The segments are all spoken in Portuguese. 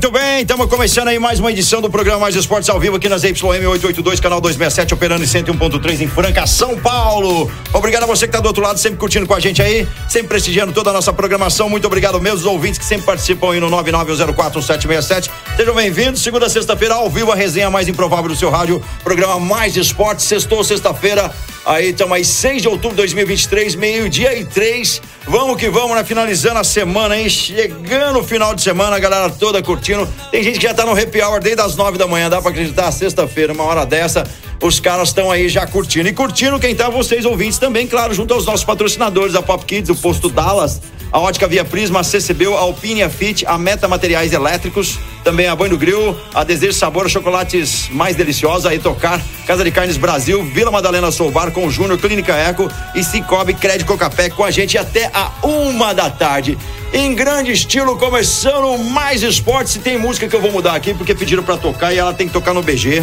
Muito bem, muito bem. Estamos começando aí mais uma edição do programa Mais Esportes ao vivo aqui nas YM 882, canal 267, operando em 101.3 em Franca, São Paulo. Obrigado a você que está do outro lado, sempre curtindo com a gente aí, sempre prestigiando toda a nossa programação. Muito obrigado meus ouvintes que sempre participam aí no 9904767. Sejam bem-vindos. Segunda, sexta-feira, ao vivo, a resenha mais improvável do seu rádio, programa Mais Esportes, sextou, sexta-feira. Aí estamos aí, 6 de outubro de 2023, meio-dia e três. Vamos que vamos, né? Finalizando a semana aí, chegando o final de semana, a galera toda curtindo. Tem gente que já tá no happy hour desde as 9 da manhã, dá pra acreditar? Sexta-feira, uma hora dessa, os caras estão aí já curtindo. E curtindo quem tá, vocês ouvintes também, claro, junto aos nossos patrocinadores, a Pop Kids, o Posto Dallas, a Ótica Via Prisma, a CCBU, a Alpine, a Fit, a Meta Materiais Elétricos, também a Banho do Grill, a Desejo Sabor, chocolates mais deliciosos, a Etocar, Casa de Carnes Brasil, Vila Madalena Soubar com o Júnior, Clínica Eco e Cicobi Crédito Cocapé com a gente até a uma da tarde. Em grande estilo, começando mais esportes. E tem música que eu vou mudar aqui porque pediram pra tocar e ela tem que tocar no BG.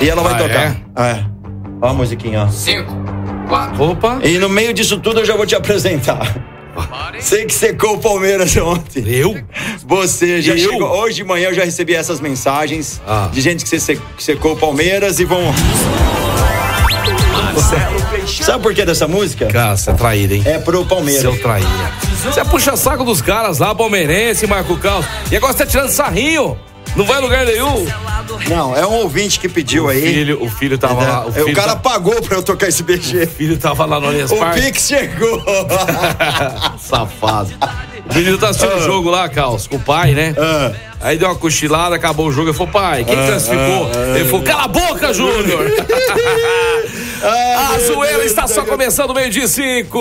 E ela vai Ah, tocar. É? Ó a musiquinha, ó. Cinco, quatro. Opa. E no meio disso tudo eu já vou te apresentar. Sei que secou o Palmeiras ontem. Eu? Você já Eu? chegou. Hoje de manhã eu já recebi essas mensagens Ah. de gente que que secou o Palmeiras e vão. Sabe por que dessa música? Cara, você é traíra, hein? É pro Palmeiras. Seu traíra. Você puxa saco dos caras lá, palmeirense, Marco Caos. E agora você tá tirando sarrinho. Não vai lugar nenhum. Não, é um ouvinte que pediu O aí. filho, o filho tava lá. O, É, filho o cara tá- pagou pra eu tocar esse BG. o filho tava lá no Allianz O Parque. Pix chegou. Safado. O menino tá assistindo o jogo lá, Caos, com o pai, né? Ah. Aí deu uma cochilada, acabou o jogo. Ele falou, pai, quem classificou? Ele falou, cala a boca, Júnior! a zoeira está só começando meio-dia e cinco.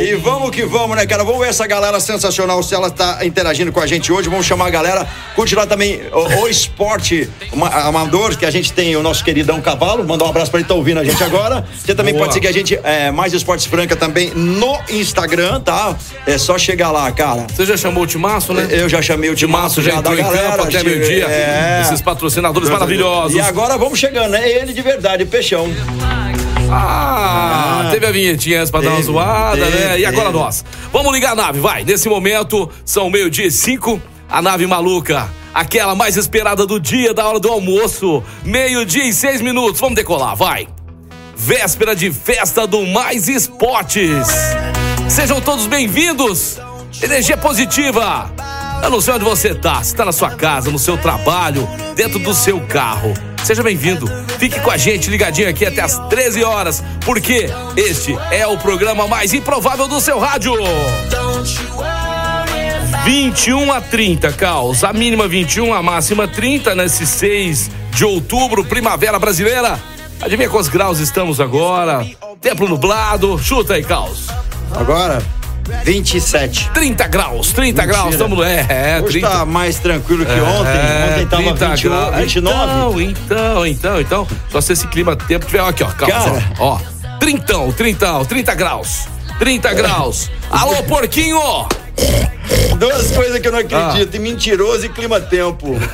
E vamos que vamos, né, cara? Vamos ver essa galera sensacional, se ela tá interagindo com a gente hoje. Vamos chamar a galera. Curte lá também o, o esporte uma- amador, que a gente tem o nosso queridão Cavalo. Mandar um abraço pra ele, tá ouvindo a gente agora. Você também Boa. pode seguir a gente, é, Mais Esportes Franca, também no Instagram, tá? É só chegar lá, cara. Você já chamou o Timaço, né? Eu já chamei o Timaço já já da entrou em galera. campo até meio-dia. É. Esses patrocinadores maravilhosos. E agora vamos chegando, né? Ele de verdade, Peixão. Ah, teve a vinhetinha essa pra dar uma Teve, zoada, teve, né? E agora teve. nós. Vamos ligar a nave, vai. Nesse momento, são meio-dia e cinco. A nave maluca, aquela mais esperada do dia, da hora do almoço. Meio-dia e seis minutos. Vamos decolar, vai. Véspera de festa do Mais Esportes. Sejam todos bem-vindos. Energia positiva. Eu não sei onde você tá, se tá na sua casa, no seu trabalho, dentro do seu carro. Seja bem-vindo. Fique com a gente ligadinho aqui até as 13 horas, porque este é o programa mais improvável do seu rádio. 21 a 30, Caos. A mínima 21, a máxima 30 nesse 6 de outubro, primavera brasileira. Adivinha quantos graus estamos agora? Tempo nublado. Chuta aí, Caos. Agora, 27. 30 graus, 30 Mentira. graus, estamos é, é, Hoje 30. tá mais tranquilo que ontem. É, ontem tava 30 28, graus. 29. Então, então, então, então. Só se esse clima tempo tiver aqui, ó. Calma, Cara. ó. ó. Trintão, trintão, 30 graus. 30 graus. Alô, porquinho! Duas coisas que eu não Ah. acredito: mentiroso e clima-tempo.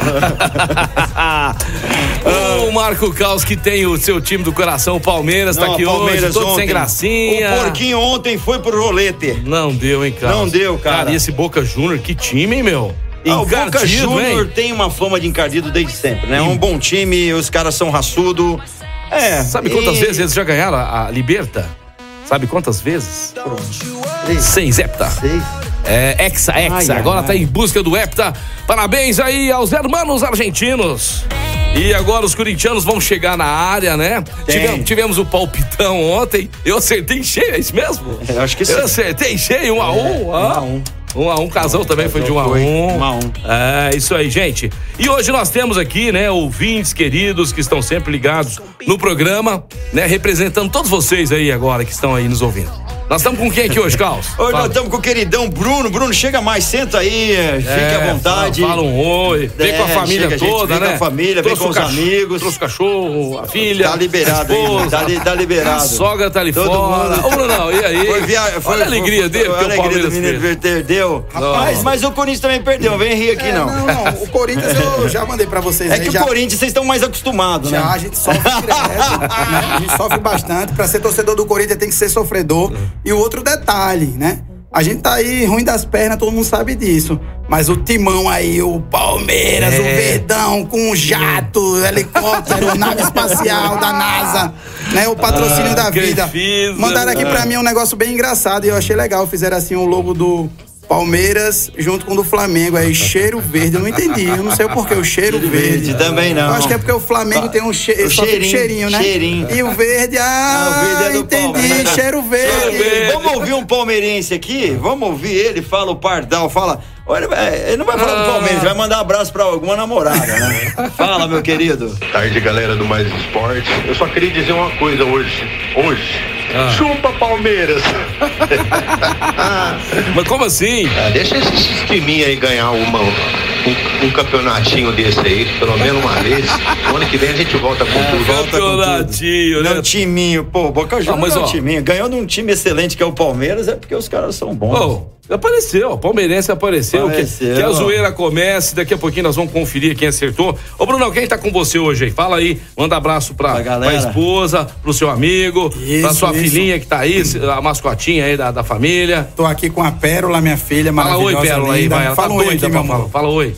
O Marco Caos que tem o seu time do coração, o Palmeiras, tá Não, aqui Palmeiras hoje, todo ontem, sem gracinha. O porquinho ontem foi pro rolete. Não deu, hein, cara? Não deu, cara. Cara, e esse Boca Júnior, que time, hein, meu? Ah, o Boca Júnior tem uma fama de encardido desde sempre, né? É um bom time, os caras são raçudo. É. Sabe quantas e- vezes eles já ganharam a, a Liberta? Sabe quantas vezes? Três, Seis, hepta. seis. É, Hexa, Hexa. Ai, agora ai. tá em busca do Hepta. Parabéns aí aos hermanos argentinos. E agora os corintianos vão chegar na área, né? Tivemos, tivemos o palpitão ontem. Eu acertei em cheio, é isso mesmo? Eu acho que sim. Eu acertei em cheio, um a um. um ah. a um. Um a um, casão também foi de um a foi um. um a um. É, isso aí, gente. E hoje nós temos aqui, né, ouvintes queridos que estão sempre ligados no programa, né, representando todos vocês aí agora que estão aí nos ouvindo. Nós estamos com quem aqui hoje, Carlos? Hoje nós estamos com o queridão Bruno. Bruno, chega mais, senta aí, fique É, à vontade. Fala, fala um oi. Vem É, com a família chega, gente, toda, vem né? com a família, vem Trouxe com o os cach- amigos. Trouxe o cachorro, a filha. Tá liberado aí, tá, li- tá liberado. A sogra tá ali Todo fora. mundo. Ô, Brunão, e aí? Foi via, foi, Olha a alegria foi, dele, foi, porque olha o a alegria do Palmeiras menino fez. perdeu. Rapaz, mas o Corinthians também perdeu, vem rir aqui É, não. não, não. O Corinthians eu já mandei pra vocês É aí. que já, o Corinthians vocês estão mais acostumados, já né? a gente sofre direto, né? A gente sofre bastante. Pra ser torcedor do Corinthians tem que ser sofredor. E o outro detalhe, né? A gente tá aí ruim das pernas, todo mundo sabe disso. Mas o timão aí, o Palmeiras, É. o Verdão, com jato, helicóptero, nave espacial da NASA, né? O patrocínio Ah, da vida. fiz, Mandaram aqui né? pra mim um negócio bem engraçado e eu achei legal. Fizeram assim o logo do Palmeiras junto com o do Flamengo. Aí, cheiro verde. Eu não entendi. Eu não sei o porquê, o cheiro, verde. verde, também não. Eu acho que é porque o Flamengo tem um che O cheirinho, cheirinho, né? cheirinho. E o verde, ah, Ah, o verde é do entendi. Palmeiras. Cheiro verde. Cheiro verde. Vamos ouvir um palmeirense aqui? Vamos ouvir ele, fala o Pardal, fala. Olha, é, ele não vai falar do Ah. Palmeiras, vai mandar abraço pra alguma namorada, né? Fala, meu querido. Tarde, galera do Mais Esporte. Eu só queria dizer uma coisa hoje. Hoje. Ah. Chupa Palmeiras. Mas como assim? Ah, deixa esses timinhos aí ganhar uma, um, um campeonatinho desse aí, pelo menos uma vez. O ano que vem a gente volta com tudo. volta com tudo. Campeonatinho, né? Não, timinho, pô, Boca Juniors mas, é um timinho. Ganhou de um time excelente que é o Palmeiras, é porque os caras são bons. Ô, apareceu, o palmeirense apareceu. Que, Apareceu. que a zoeira comece, daqui a pouquinho nós vamos conferir quem acertou. Ô, Bruno, quem tá com você hoje aí? Fala aí, manda abraço pra, Pra galera. pra esposa, pro seu amigo, Isso, pra sua isso. filhinha que tá aí, a mascotinha aí da, da família. Tô aqui com a Pérola, minha filha Fala oi. Pérola aí, linda. vai. Ela tá Fala um oi doida aqui, amor. Fala oi.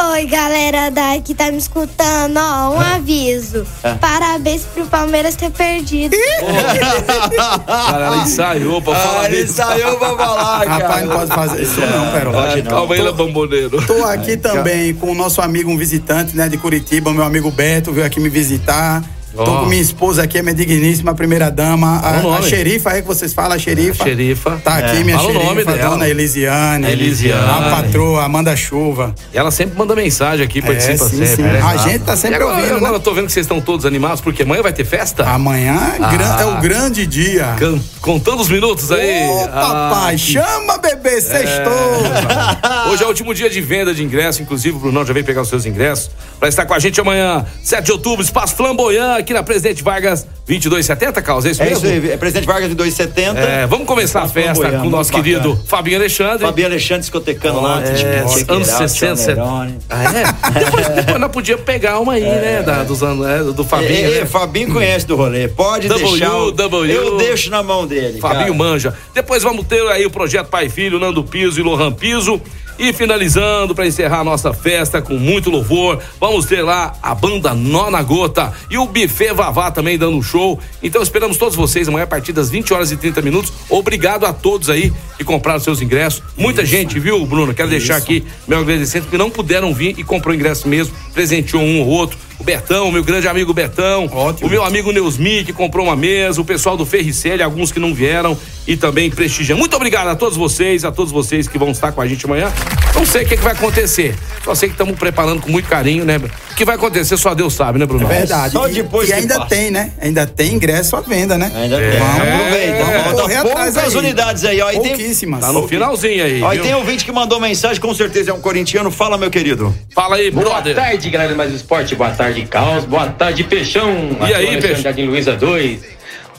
Oi, galera da que tá me escutando, ó, um aviso. Parabéns pro Palmeiras ter perdido. Cara, ela ensaiou pra falar Ah, ele isso. saiu pra falar, cara. Rapaz, não pode fazer isso não, Pérola. Ah, não. Calma aí, Bamboneiro. Tô aqui também com o nosso amigo, um visitante, né, de Curitiba, meu amigo Beto, veio aqui me visitar. Tô Ó. com minha esposa aqui, a minha digníssima primeira dama, Fala o a, a nome. xerifa, é que vocês falam, a xerifa. A xerifa. Tá aqui É. minha Fala o xerifa, nome dela. dona Elisiane. Elisiane. A patroa, Amanda Chuva. E ela sempre manda mensagem aqui, participa sim, sempre. sim. né? A gente tá sempre e agora, ouvindo, Agora né? eu tô vendo que vocês estão todos animados, porque amanhã vai ter festa? Amanhã é Ah. é o grande dia. Can- Contando os minutos aí. Ô, papai, Ah, chama bebê, sextou. Hoje é o último dia de venda de ingresso, inclusive o Brunão já veio pegar os seus ingressos para estar com a gente amanhã, 7 de outubro, Espaço Flamboyant, aqui na Presidente Vargas, 2270, Carlos, é isso É mesmo? isso aí, é presidente Vargas de 270. É, vamos começar a festa Flamboyant, com o nosso querido. Fabinho Alexandre. Fabinho Alexandre discotecando lá. É, anos it out, 60, 70. Chamerone. Ah, é? Depois, depois nós podíamos pegar uma aí, né? Da, dos anos, é, do Fabinho. É, é, né? Fabinho conhece do rolê. Pode W, deixar. o- W. Eu deixo na mão dele. Fabinho cara. manja. Depois vamos ter aí o projeto Pai Filho, Nando Piso e Lohan Piso. E finalizando para encerrar a nossa festa com muito louvor, vamos ter lá a banda Nona Gota e o Buffet Vavá também dando um show. Então esperamos todos vocês amanhã a partir das 20 horas e 30 minutos. Obrigado a todos aí que compraram seus ingressos. Muita gente, viu, Bruno? Quero deixar aqui meu agradecimento que não puderam vir e comprou ingresso mesmo, presenteou um ou outro. O Betão, meu grande amigo Betão. Ótimo. O meu amigo Neusmi, que comprou uma mesa, o pessoal do Ferricelli, alguns que não vieram e também prestigiam. Muito obrigado a todos vocês, a todos vocês que vão estar com a gente amanhã. Não sei o que, que vai acontecer. Só sei que estamos preparando com muito carinho, né? O que vai acontecer só Deus sabe, né, Bruno? Verdade. Só E- depois e, que ainda passa. tem, né? Ainda tem ingresso à venda, né? Ainda tem. Vamos, Aproveita. vamos Falta correr atrás aí. unidades aí, ó. E tem, Pouquíssimas. Tá no finalzinho aí. ó, e tem ouvinte que mandou mensagem, com certeza é um corintiano. Fala, meu querido. Fala aí, Boa brother. tarde, galera do Mais Esporte. Boa tarde, Caos. Boa tarde, Peixão. E aí, Aqui o Alexandre Peixe? Jardim Luiza 2.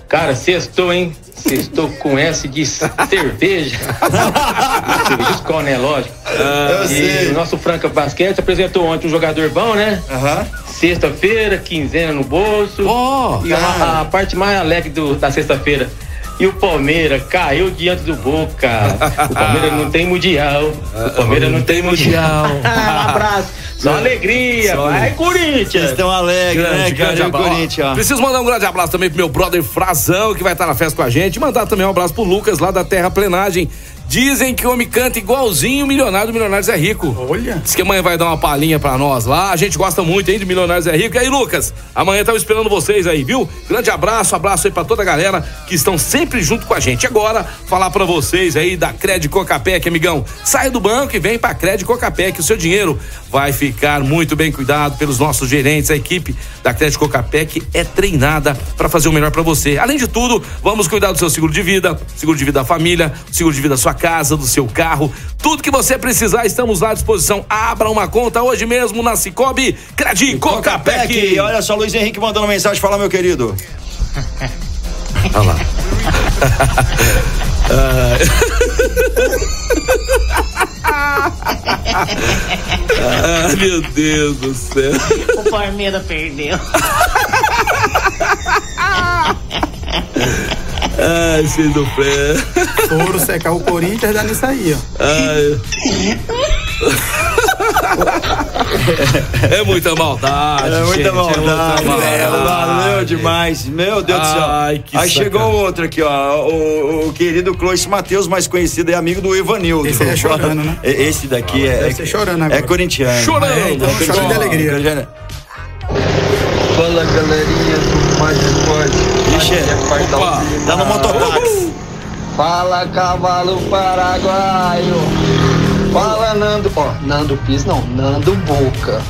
Cara, sextou, hein? Sextou com S de cerveja. cerveja Skol, né? Lógico. Eu e o nosso Franca Basquete apresentou ontem um jogador bom, né? Aham. Sexta-feira, quinzena no bolso. Ó, e a, a parte mais alegre do- da sexta-feira. E o Palmeiras caiu diante do Boca. O Palmeiras não tem mundial. O Palmeiras não tem mundial. um abraço. Só alegria. Só Vai, alegria. Corinthians. Vocês estão alegres, né, Grande, cara? grande o abraço. Corinthians, ó. Preciso mandar um grande abraço também pro meu brother Frazão, que vai estar na festa com a gente. Mandar também um abraço pro Lucas, lá da Terra Plenagem. Dizem que o homem canta igualzinho o Milionário do Milionários é Rico. Olha. Diz que amanhã vai dar uma palhinha pra nós lá. A gente gosta muito aí de Milionários é Rico. E aí, Lucas, amanhã estamos esperando vocês aí, viu? Grande abraço, abraço aí pra toda a galera que estão sempre junto com a gente. Agora, falar pra vocês aí da Cred Cocapec, amigão. Sai do banco e vem pra Cred Cocapec. O seu dinheiro vai ficar muito bem cuidado pelos nossos gerentes. A equipe da Cred Cocapec é treinada pra fazer o melhor pra você. Além de tudo, vamos cuidar do seu seguro de vida, seguro de vida da família, seguro de vida da sua casa, do seu carro, tudo que você precisar, estamos à disposição. Abra uma conta hoje mesmo na Cicobi Credi Cocapec. Cocapec. Olha só, Luiz Henrique mandando mensagem. Fala, meu querido. Olha lá. Ai, meu Deus do céu. O Palmeiras perdeu. Ai, filho do pé. Foram secar o Corinthians, dá nisso aí, ó. Ai. É muita maldade. É muita gente, maldade. É muita É, maldade. valeu demais. Meu Deus do céu. Ai, que Aí chegou sacanagem. outro aqui, ó. O, o querido Clois Matheus, mais conhecido, é amigo do Evanildo. Esse é chorando, né? E- Esse daqui é. Deve ser chorando É agora. corintiano. Chorando. É, então, É chorando de alegria. corintiano. Fala galerinha do Mais Esporte. É Pardalzinho. Tá no mototáxi. Fala cavalo paraguaio. Fala Nando. Ó, Nando Pis não, Nando Boca.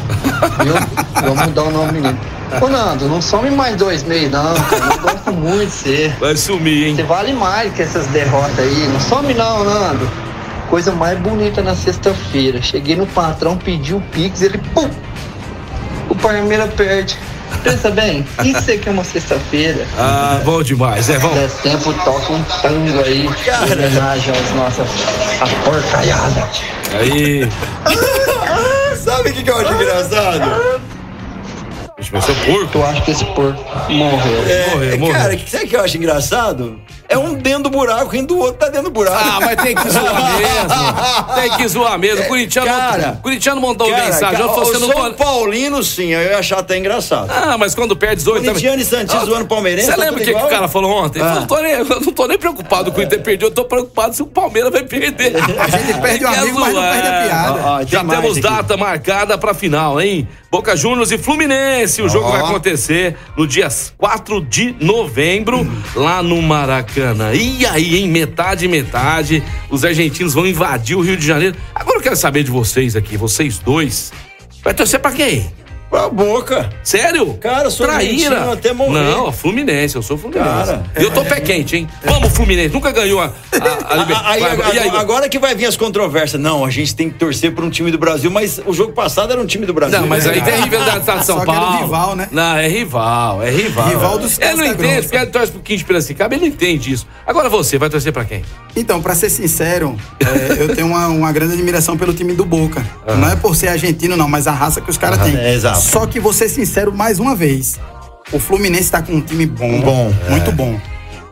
Viu? Vamos mudar o nome menino. Ô Nando, não some mais dois meses não, cara. Eu gosto muito de você. Vai sumir, hein? Você vale mais que essas derrotas aí. Não some não, Nando. Coisa mais bonita na sexta-feira. Cheguei no patrão, pedi o Pix, ele pum! O Palmeiras perde. Pensa bem, isso aqui é uma sexta-feira. Ah, bom demais. É, vamos. Desse tempo toca um tango aí, em homenagem aos nossas a porcaiada. Aí. Sabe o que, que eu acho engraçado? Bicho, vai ser porco. Eu acho que esse porco morreu. É, Morreu, morreu. Cara, que- sabe o que eu acho engraçado? É um dentro do buraco, rindo do outro tá dentro do buraco. Ah, mas tem que zoar mesmo. Tem que zoar mesmo. O Corintiano, Cara, o Corintiano mandou Cara, mensagem. cara, eu não São. Paulino, sim, eu ia achar até engraçado. Ah, mas quando perde 18 também. E Santista zoando palmeirense, Você tá lembra o que, que o cara falou ontem? Ah. falou, não, tô nem, eu não tô nem preocupado com o Inter perder, eu tô preocupado se o Palmeiras vai perder. A gente perde o amigo, mas não perde a piada. Ó, Já temos aqui. data marcada pra final, hein? Boca Juniors e Fluminense. O jogo vai acontecer no dia 4 de novembro, lá no Maracanã. E aí, hein? Metade, metade. Os argentinos vão invadir o Rio de Janeiro. Agora eu quero saber de vocês aqui, vocês dois. Vai torcer pra quem? Pra boca. Sério? Cara, eu sou Traíra. até morrer. Não, Fluminense, eu sou Fluminense. Cara. E eu tô pé quente, hein? Vamos, Fluminense. Nunca ganhou a, a, a Ah, agora, que vai vir as controvérsias. Não, a gente tem que torcer por um time do Brasil, mas o jogo passado era um time do Brasil. Não, mas aí tem a rivalidade do São Só que era Paulo. rival, né? Não, é rival, é rival. Rival dos Ele não entende, porque ele torce pro 15 Piracicaba, ele não entende isso. Agora você, vai torcer pra quem? Então, pra ser sincero, é, eu tenho uma, uma grande admiração pelo time do Boca. Não é por ser argentino, não, mas a raça que os caras têm. é, exato. Só que vou ser sincero mais uma vez. O Fluminense tá com um time bom. Bom, Muito bom.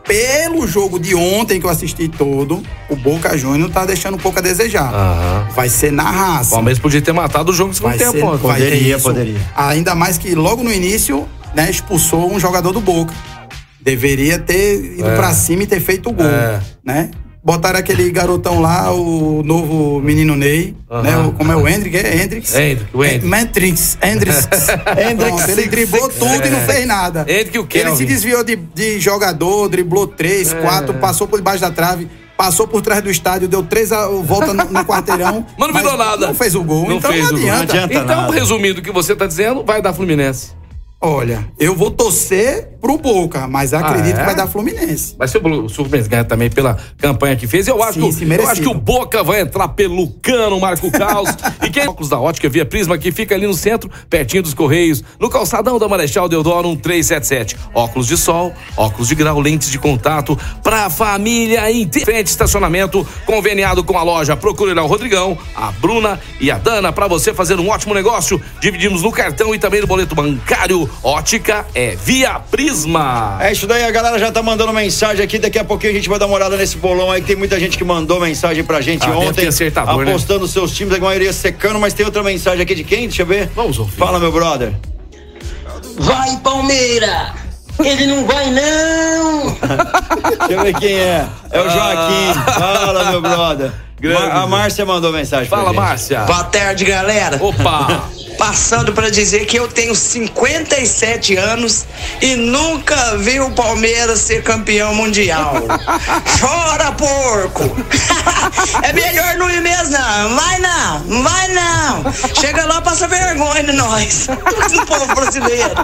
Pelo jogo de ontem que eu assisti todo, o Boca Júnior tá deixando um pouco a desejar. Aham. Vai ser na O raça. Palmeiras podia ter matado o jogo no segundo Vai tempo ser, ontem. vai ter Poderia, isso. poderia. Ainda mais que logo no início, né, expulsou um jogador do Boca. Deveria ter ido É. pra cima e ter feito o gol, É. né? Botaram aquele garotão lá, o novo menino Ney, né? O- como é o Hendrick? É Hendrix? Hendrick, o Hendrick. É, Matrix, Hendrix. Pronto, ele driblou tudo e não fez nada. Hendrick e o Ele Kelvin. se desviou de, de jogador, driblou três, É. quatro, passou por debaixo da trave, passou por trás do estádio, deu três a, volta no, no quarteirão. Mas não virou nada. Não fez o gol, Não então fez não o gol. adianta. Não adianta. Então, nada. resumindo o que você tá dizendo, vai dar Fluminense. Olha, eu vou torcer pro Boca, mas acredito Ah, é? que vai dar Fluminense. Vai ser o Fluminense ganhar também pela campanha que fez. Eu acho, Sim, que, eu acho que o Boca vai entrar pelo cano, Marco Caos. e quem óculos da ótica Via Prisma, que fica ali no centro, pertinho dos Correios, no calçadão da Marechal Deodoro 1377. Óculos de sol, óculos de grau, lentes de contato pra família inteira. Frente estacionamento, conveniado com a loja. Procure lá o Rodrigão, a Bruna e a Dana pra você fazer um ótimo negócio. Dividimos no cartão e também no boleto bancário. Ótica é Via Prisma. É isso daí, a galera já tá mandando mensagem aqui. Daqui a pouquinho a gente vai dar uma olhada nesse bolão aí, que tem muita gente que mandou mensagem pra gente Ah, ontem. né? apostando os seus times, a maioria secando, mas tem outra mensagem aqui de quem? Deixa eu ver. Vamos ouvir. Fala, meu brother. Vai, Palmeira! Ele não vai, não! Deixa eu ver quem é. É o Joaquim. Fala, meu brother. Grande. A Márcia mandou mensagem pra Fala, gente. Márcia. Boa tarde, galera. Opa! Passando pra dizer que eu tenho 57 anos e nunca vi o Palmeiras ser campeão mundial. Chora, porco! é melhor não ir mesmo, não. Vai não, vai não. Chega lá, passa vergonha de nós. Do povo brasileiro.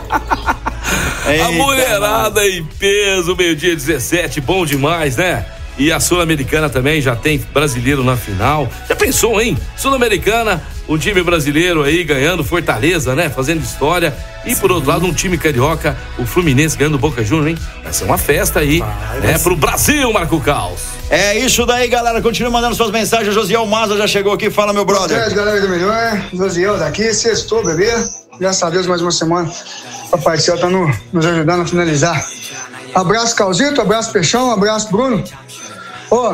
A Eita, mulherada em peso, meio-dia 17, bom demais, né? E a Sul-Americana também já tem brasileiro na final. Já pensou, hein? Sul-Americana, um time brasileiro aí ganhando Fortaleza, né? Fazendo história. E por outro lado, um time carioca, o Fluminense ganhando o Boca Juniors, hein? Vai ser uma festa aí, né? Pro Brasil, Marco Caos. É isso daí, galera. Continua mandando suas mensagens. O Josiel Maza já chegou aqui. Fala, meu Boa brother. tarde, galera do Melhor. Josiel daqui, sextou, bebê. Graças a Deus, mais uma semana. Papai do Céu tá no- nos ajudando a finalizar. Abraço, Calzito. Abraço, Peixão. Abraço, Bruno. Ô,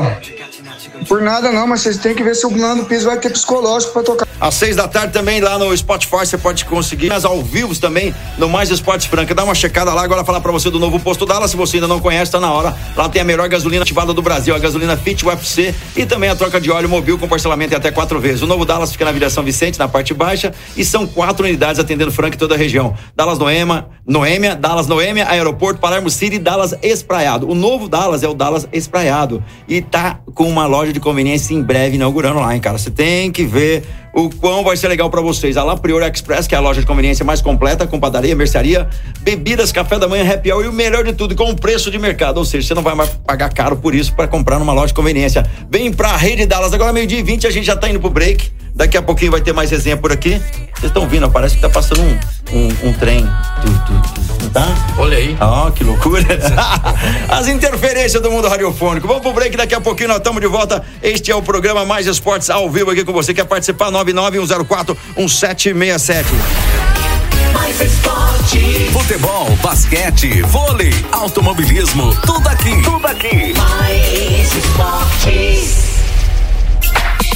por nada não, mas vocês têm que ver se o Nando Piso vai ter psicológico pra tocar. Às seis da tarde também lá no Spotify você pode conseguir. Mas ao vivo também no Mais Esportes Franca. Dá uma checada lá. Agora falar pra você do novo posto Dallas. Se você ainda não conhece, tá na hora. Lá tem a melhor gasolina ativada do Brasil, a gasolina Fit UFC e também a troca de óleo mobil com parcelamento em até quatro vezes. O novo Dallas fica na Vila São Vicente, na parte baixa, e são quatro unidades atendendo Franca e toda a região. Dallas Noema, Noêmia, Dallas Noêmia, Aeroporto, Palermo City e Dallas Espraiado. O novo Dallas é o Dallas Espraiado. E tá com uma loja de conveniência em breve inaugurando lá, hein, cara. Você tem que ver o quão vai ser legal pra vocês. A La Prior Express, que é a loja de conveniência mais completa, com padaria, mercearia, bebidas, café da manhã, happy hour e o melhor de tudo, com o preço de mercado. Ou seja, você não vai mais pagar caro por isso para comprar numa loja de conveniência. Vem pra Rede Dallas. Agora, meio-dia e 20, a gente já tá indo pro break. Daqui a pouquinho vai ter mais resenha por aqui. Vocês estão vindo, ó, parece que tá passando um, um, um trem. Tu, tu, tu, não tá? Olha aí. Ó, que loucura. As interferências do mundo radiofônico. Vamos pro break, daqui a pouquinho nós estamos de volta. Este é o programa Mais Esportes ao vivo aqui com você. Quer participar? 991041767. Mais esporte. Futebol, basquete, vôlei, automobilismo, tudo aqui. Tudo aqui. Mais esporte.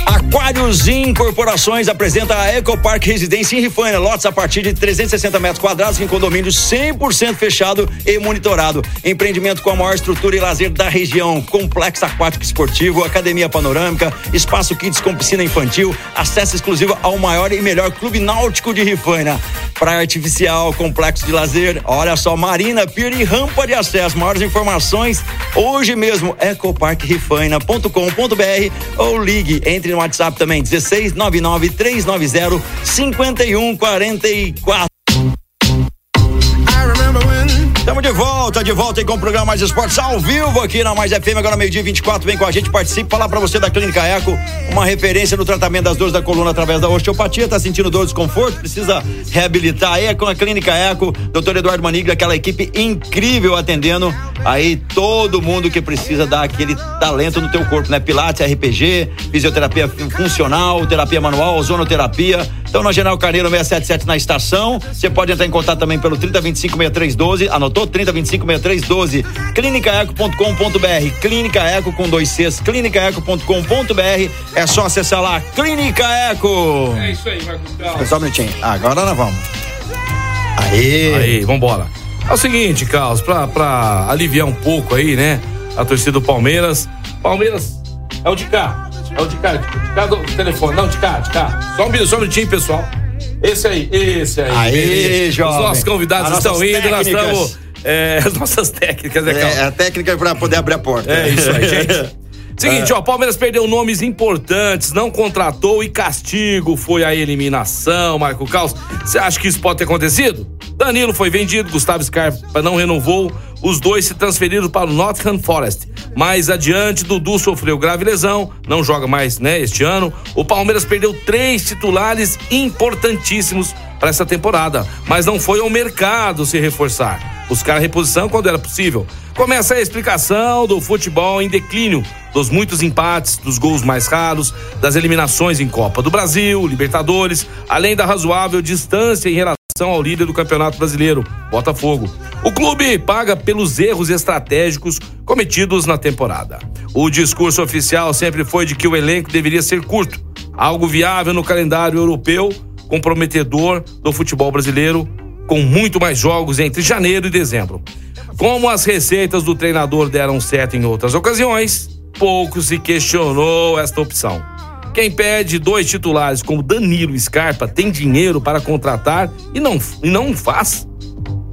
Aquários Incorporações apresenta a Ecopark Residência em Rifaina. Lotes a partir de 360 metros quadrados em condomínio 100% fechado e monitorado. Empreendimento com a maior estrutura e lazer da região. Complexo aquático esportivo, academia panorâmica, espaço kids com piscina infantil, acesso exclusivo ao maior e melhor clube náutico de Rifaina. Praia artificial, complexo de lazer, olha só, marina, pier e rampa de acesso. Maiores informações hoje mesmo, ecoparkrifaina.com.br ou ligue, entre no WhatsApp também, 16 99 390 5144. Estamos de volta, de volta aí com o programa Mais Esportes ao vivo aqui na Mais FM, agora meio-dia 24. Vem com a gente, participe. Falar pra você da Clínica Eco, uma referência no tratamento das dores da coluna através da osteopatia. Tá sentindo dor, desconforto? Precisa reabilitar aí? É com a Clínica Eco, doutor Eduardo Maniglia, aquela equipe incrível atendendo aí todo mundo que precisa dar aquele talento no teu corpo, né? Pilates, RPG, fisioterapia funcional, terapia manual, zonoterapia. Então, na General Carneiro 677 na estação. Você pode entrar em contato também pelo 3025 6312. Anotou? 3025 6312. Clínicaeco.com.br. Clínica Eco com dois Cs. Clínicaeco.com.br. É só acessar lá. Clínica Eco. É isso aí, Marcos Caos. Só um minutinho. Agora nós vamos. Aê. Aí, vambora. É o seguinte, Carlos, pra, pra aliviar um pouco aí, né? A torcida do Palmeiras. Palmeiras é o de cá. É o de cá. De cá do telefone. Não, de cá, de cá. Só um, minuto, só um minutinho, pessoal. Esse aí, esse aí. Beleza. jovem. Os nossos convidados As estão indo, nós técnicas. estamos. é, as nossas técnicas, é, É, calma. a técnica para poder abrir a porta. É isso aí, gente. Seguinte, ó, Palmeiras perdeu nomes importantes, não contratou e castigo foi a eliminação, Marco Caos. Você acha que isso pode ter acontecido? Danilo foi vendido, Gustavo Scarpa não renovou, os dois se transferiram para o Nottingham Forest. Mais adiante, Dudu sofreu grave lesão, não joga mais, né, este ano. O Palmeiras perdeu três titulares importantíssimos para essa temporada, mas não foi ao mercado se reforçar. Buscar reposição quando era possível. Começa a explicação do futebol em declínio, dos muitos empates, dos gols mais raros, das eliminações em Copa do Brasil, Libertadores, além da razoável distância em relação ao líder do Campeonato Brasileiro, Botafogo. O clube paga pelos erros estratégicos cometidos na temporada. O discurso oficial sempre foi de que o elenco deveria ser curto, algo viável no calendário europeu, comprometedor do futebol brasileiro, com muito mais jogos entre janeiro e dezembro. Como as receitas do treinador deram certo em outras ocasiões, pouco se questionou esta opção. Quem pede dois titulares como Danilo e Scarpa tem dinheiro para contratar e não, e não faz?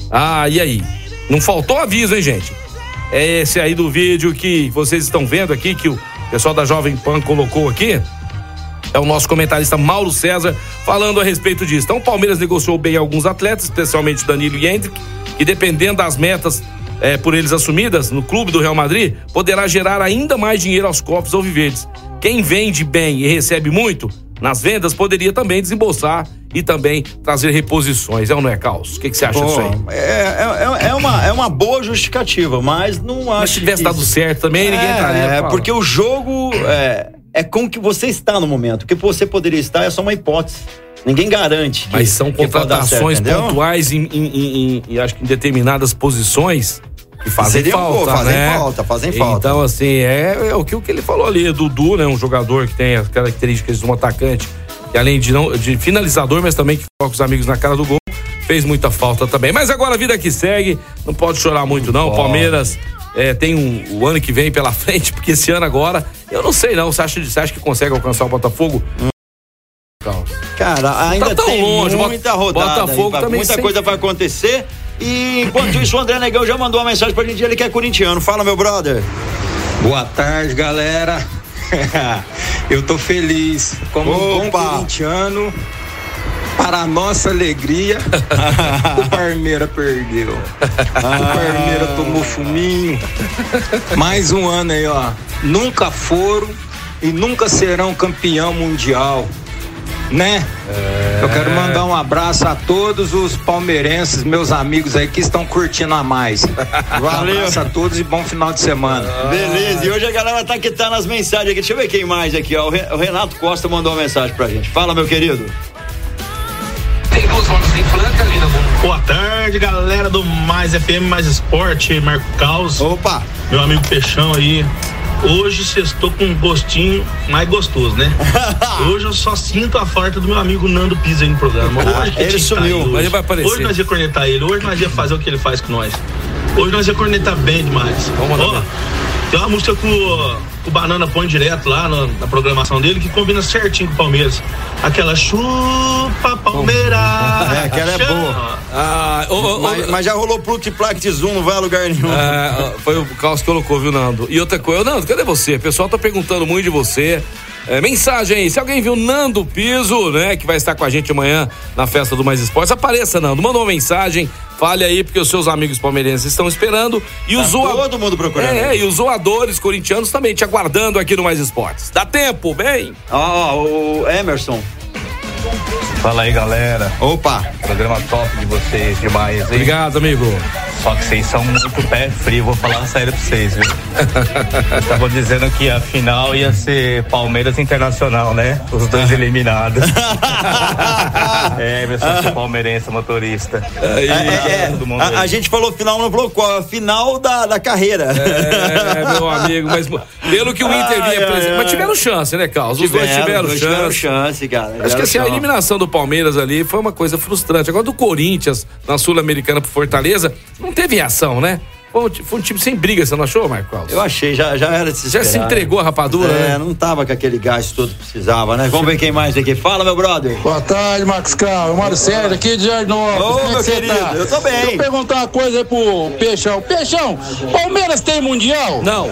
Ah, e aí? Não faltou aviso, hein, gente? É esse aí do vídeo que vocês estão vendo aqui, que o pessoal da Jovem Pan colocou aqui. É o nosso comentarista Mauro César falando a respeito disso. Então, o Palmeiras negociou bem alguns atletas, especialmente Danilo e Hendrick, e dependendo das metas é, por eles assumidas no clube do Real Madrid, poderá gerar ainda mais dinheiro aos cofres alviverdes. Quem vende bem e recebe muito nas vendas poderia também desembolsar e também trazer reposições. É ou não é, Caos? O que, que você acha Pô, disso aí? É, é, é, uma, é uma boa justificativa, mas não acho. Mas se tivesse que dado certo também, ninguém é, estaria. É, porque o jogo é, é com que você está no momento. O que você poderia estar é só uma hipótese. Ninguém garante. que- Mas são certo, contratações entendeu? pontuais em, em- em- em- acho que em determinadas posições que fazem falta, fazem né? falta, fazem falta. Então, assim, é, é o que o que ele falou ali. Dudu, né? Um jogador que tem as características de um atacante, que além de, não, de finalizador, mas também que coloca os amigos na cara do gol, fez muita falta também. Mas agora a vida que segue, não pode chorar muito, não. Palmeiras é, tem um, o ano que vem pela frente, porque esse ano agora, eu não sei não. Você acha, você acha que consegue alcançar o Botafogo? Cara, ainda Tá tão tem longe, muita rodada. Botafogo aí, também muita sem- coisa vai acontecer. E enquanto isso, o André Negão já mandou uma mensagem pra gente, ele que é corintiano. Fala, meu brother. Boa tarde, galera. Eu tô feliz. Como um bom Opa! corintiano, para a nossa alegria, o Parmeira perdeu. O Parmeira tomou fuminho. Mais um ano aí, ó. Nunca foram e nunca serão campeão mundial. Né? Eu quero mandar um abraço a todos os palmeirenses, meus amigos aí que estão curtindo a mais. Um Valeu. abraço a todos e bom final de semana. Beleza, e hoje a galera tá que tá nas mensagens aqui. Deixa eu ver quem mais aqui, ó. O Renato Costa mandou uma mensagem pra gente. Fala, meu querido. Boa tarde, galera do Mais FM Mais Esporte, Marco Caos. Opa! Meu amigo Peixão aí. Hoje sextou com um gostinho mais gostoso, né? Hoje eu só sinto a falta do meu amigo Nando Pisa aí no programa. Hoje que ele que estar sumiu, hoje. mas ele vai aparecer. Hoje nós ia cornetar ele, hoje nós ia fazer o que ele faz com nós. Hoje nós ia cornetar bem demais. Vamos mandar Ó, ver. tem uma música que o, Banana põe direto lá na, na programação dele que combina certinho com o Palmeiras. Aquela chupa Palmeiras. É, aquela é boa. Ah, ô, ô, ô, mas, mas já rolou Plutiplact Zoom, não vai a lugar nenhum. É, foi o Carlos que colocou, viu, Nando? E outra coisa, Nando, cadê você? O pessoal tá perguntando muito de você. É, mensagem aí, se alguém viu Nando Piso, né, que vai estar com a gente amanhã na festa do Mais Esportes, apareça, Nando, manda uma mensagem, fale aí, porque os seus amigos palmeirenses estão esperando. E Tá os zoa- todo mundo procurando. É, e os zoadores corintianos também te aguardando aqui no Mais Esportes. Dá tempo, vem! Ó, ó, o Emerson. Fala aí, galera. Opa! Programa top de vocês demais, hein? Obrigado, amigo. Só que vocês são muito pé frio, vou falar sério pra vocês, viu? Estavam dizendo que a final ia ser Palmeiras Internacional, né? Os dois eliminados. é, meu sou palmeirense motorista. É, é, Todo mundo a, aí. a gente falou final, não falou qual, a final da, da carreira. É, meu amigo, mas pelo que o Inter vinha apresentando. Mas tiveram chance, né, Carlos? Os dois tiveram dois chance. tiveram chance, cara. Acho que Tiveram assim, a eliminação do Palmeiras ali foi uma coisa frustrante. Agora do Corinthians, na Sul-Americana pro Fortaleza, não teve reação, né? Foi um, time sem briga, você não achou, Marco Carlos? Eu achei, já, já era de se Já se entregou a rapadura, É, né? não tava com aquele gás todo que precisava, né? Vamos ver quem mais aqui. Fala, meu brother. Boa tarde, Marcos Cal. Mário Sérgio aqui de Jardim Ô, Como é meu que você querido, tá? eu tô bem. Deixa eu perguntar uma coisa aí pro Peixão. Peixão, Palmeiras tem Mundial? Não.